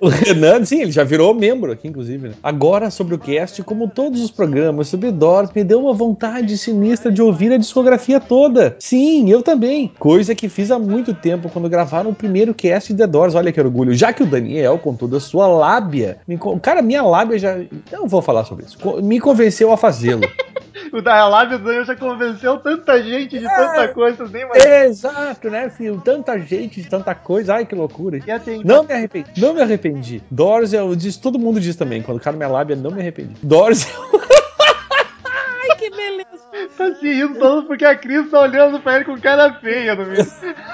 O Renan, sim, ele já virou membro aqui, inclusive. né? Agora, sobre o cast, como todos os programas sobre Doors, me deu uma vontade sinistra de ouvir a discografia toda. Sim, eu também. Coisa que fiz há muito tempo, quando gravaram o primeiro cast de The Doors. Olha que orgulho. Já que o Daniel, com toda a sua lábia... Me... Cara, minha lábia já... Não vou falar sobre isso. Me convenceu a fazê-lo. O da do Daniel já convenceu tanta gente de tanta coisa, nem mais. Exato, né, filho? Tanta gente, tanta coisa. Ai, que loucura. E assim, Não me arrependi. Não me arrependi. Doors, eu disse, todo mundo diz também. Quando cai na minha lábia, não me arrependi. Doors. tá se rindo todo porque a Cris tá olhando pra ele com cara feia no vídeo.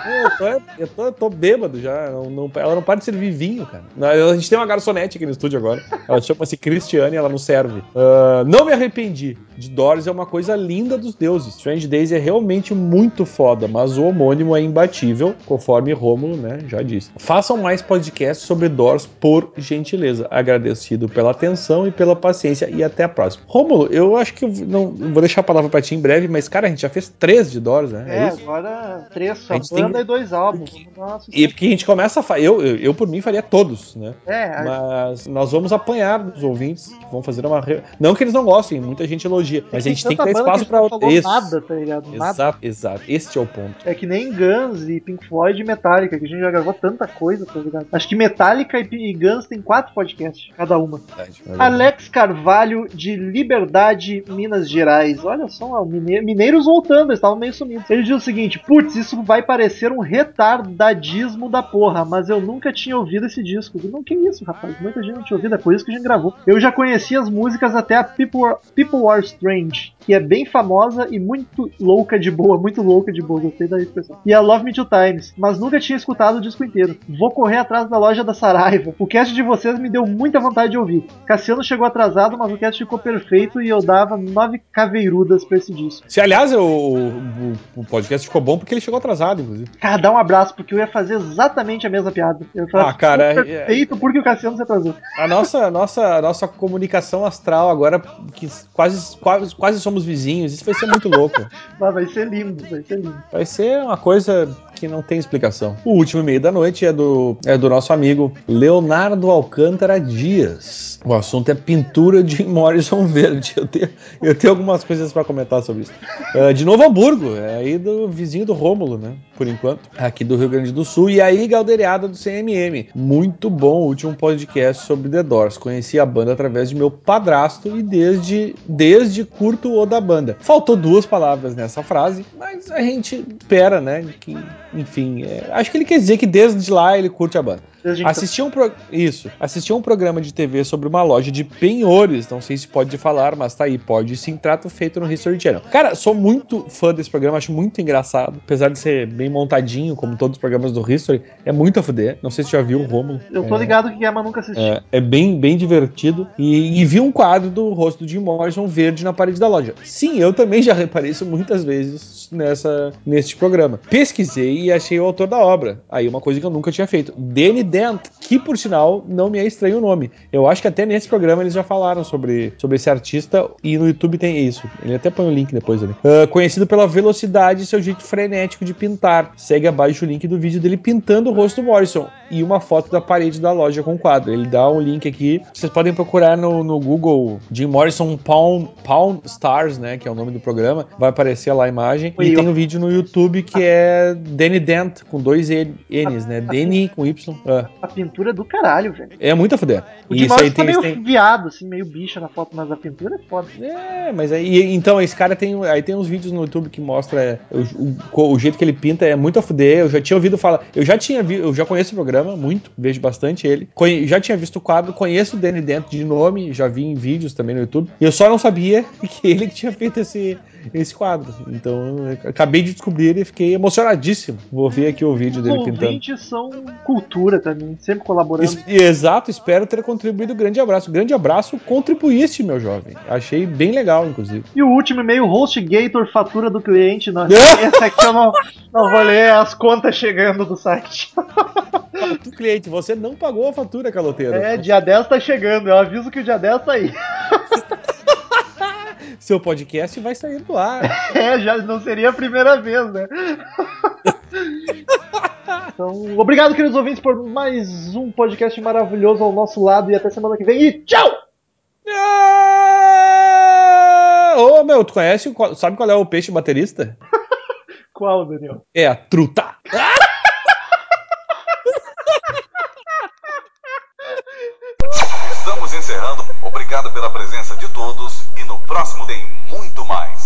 eu, tô, eu, tô, eu tô bêbado já. Não, não- ela não para de servir vinho, cara. A gente tem uma garçonete aqui no estúdio agora. Ela chama-se Cristiane e ela não serve. Ah, não me arrependi. De Doors é uma coisa linda dos deuses. Strange Days é realmente muito foda, mas o homônimo é imbatível, conforme Rômulo, né, já disse. Façam mais podcasts sobre Doors, por gentileza. Agradecido pela atenção e pela paciência e até a próxima. Rômulo, eu acho que eu não vou deixar a palavra pra ti em breve, mas cara, a gente já fez três de Doors, né? É, isso? agora três, só A gente tem- banda e dois álbuns. Nossa, E porque a gente começa a fa... eu, eu, eu, por mim, faria todos, né? É, a- Mas nós vamos apanhar dos ouvintes que vão fazer uma. Não que eles não gostem, muita gente elogia. Mas a gente tem que dar banda espaço que pra a falou Isso. nada, tá ligado? Nada. Exato, exato. Este é o ponto. É que nem Guns e Pink Floyd e Metallica, que a gente já gravou tanta coisa, tá ligado? Acho que Metallica e Guns tem quatro podcasts, cada uma. Alex Carvalho, de Liberdade, Minas Gerais. Olha só, mine- mineiros voltando, eles estavam meio sumidos. Ele diz o seguinte: Putz, isso vai parecer um retardadismo da porra, mas eu nunca tinha ouvido esse disco. Não, que isso, rapaz? Muita gente não tinha ouvido, é por isso que a gente gravou. Eu já conhecia as músicas até a People Are, People Are Strange, que é bem famosa e muito louca de boa, muito louca de boa, gostei da expressão. E a Love Me Two Times, mas nunca tinha escutado o disco inteiro. Vou correr atrás da loja da Saraiva. O cast de vocês me deu muita vontade de ouvir. Cassiano chegou atrasado, mas o cast ficou perfeito e eu dava nove caveirudas pra esse disco. Se, aliás, o, o, o podcast ficou bom porque ele chegou atrasado, inclusive. Cara, dá um abraço, porque eu ia fazer exatamente a mesma piada. Eu ia falar, Ah, cara, ficou é- perfeito porque o Cassiano se atrasou. A nossa, nossa, nossa comunicação astral agora, que quase, quase, quase somos vizinhos, isso vai ser muito louco. Mas vai ser lindo, vai ser lindo. Vai ser uma coisa que não tem explicação. O último e-mail da noite é do, é do nosso amigo Leonardo Alcântara Dias. O assunto é pintura de Morrison Verde. Eu tenho, eu tenho algumas coisas para comentar sobre isso. É, de Novo Hamburgo, é aí do vizinho do Rômulo, né? Por enquanto. Aqui do Rio Grande do Sul. E aí, Galderiada do CMM. Muito bom o último podcast sobre The Doors. Conheci a banda através de meu padrasto e desde, desde curto o da banda. Faltou duas palavras nessa frase, mas a gente espera, né? Que, enfim, é, acho que ele quer dizer que desde lá ele curte a banda. Assisti um pro... Isso. Assisti um programa de TV sobre uma loja de penhores. Não sei se pode falar, mas tá aí. Pode sim. Trato feito no History Channel. Cara, sou muito fã desse programa. Acho muito engraçado. Apesar de ser bem montadinho, como todos os programas do History. É muito a fuder. Não sei se já viu o Romulo. Eu tô É, ligado que é, mas nunca assisti. é, é bem, bem divertido. E, e vi um quadro do rosto de Jim Morrison verde na parede da loja. Sim, eu também já reparei isso muitas vezes nessa, neste programa. Pesquisei e achei o autor da obra. Aí uma coisa que eu nunca tinha feito. Danny Dent, que por sinal não me é estranho o nome. Eu acho que até nesse programa eles já falaram sobre, sobre esse artista e no YouTube tem isso. Ele até põe o link depois ali. Ah, conhecido pela velocidade e seu jeito frenético de pintar. Segue abaixo o link do vídeo dele pintando o rosto do Morrison e uma foto da parede da loja com o quadro. Ele dá um link aqui. Vocês podem procurar no, no Google Jim Morrison Pound, Pound Stars, né? Que é o nome do programa. Vai aparecer lá a imagem. E eu- tem um vídeo no YouTube que é Danny Dent, com dois E- N's, né? Danny com Y. A pintura é do caralho, velho. É muito a fuder. O E aí Morris tá tem, meio tem- viado, assim, meio bicha na foto, mas a pintura é foda. É, mas aí. Então, esse cara tem. Aí tem uns vídeos no YouTube que mostra é, o, o- o jeito que ele pinta é muito a fuder. Eu já tinha ouvido falar. Eu já tinha vi, eu já conheço o programa, muito, vejo bastante ele. Conhe- já tinha visto o quadro, conheço o Danny Dentro de nome, já vi em vídeos também no YouTube. E eu só não sabia que ele que tinha feito esse, esse quadro. Então, acabei de descobrir e fiquei emocionadíssimo. Vou ver aqui o vídeo Os dele pintando. ouvintes são cultura também, sempre colaborando. Es- Exato, espero ter contribuído. Grande abraço. Grande abraço, contribuíste, meu jovem. Achei bem legal, inclusive. E o último e-mail, HostGator, fatura do cliente. Não, esse aqui eu não, não vou ler as contas chegando do site. Do cliente, você não pagou a fatura, caloteiro. É, dia 10 tá chegando, eu aviso que o dia 10 tá aí. seu podcast vai sair do ar. É, já não seria a primeira vez, né? então, obrigado, queridos ouvintes, por mais um podcast maravilhoso ao nosso lado e até semana que vem. E tchau! Ah! Ô, meu, tu conhece, sabe qual é o peixe baterista? qual, Daniel? É a truta. Estamos encerrando. Obrigado pela presença de todos e no próximo tem muito mais.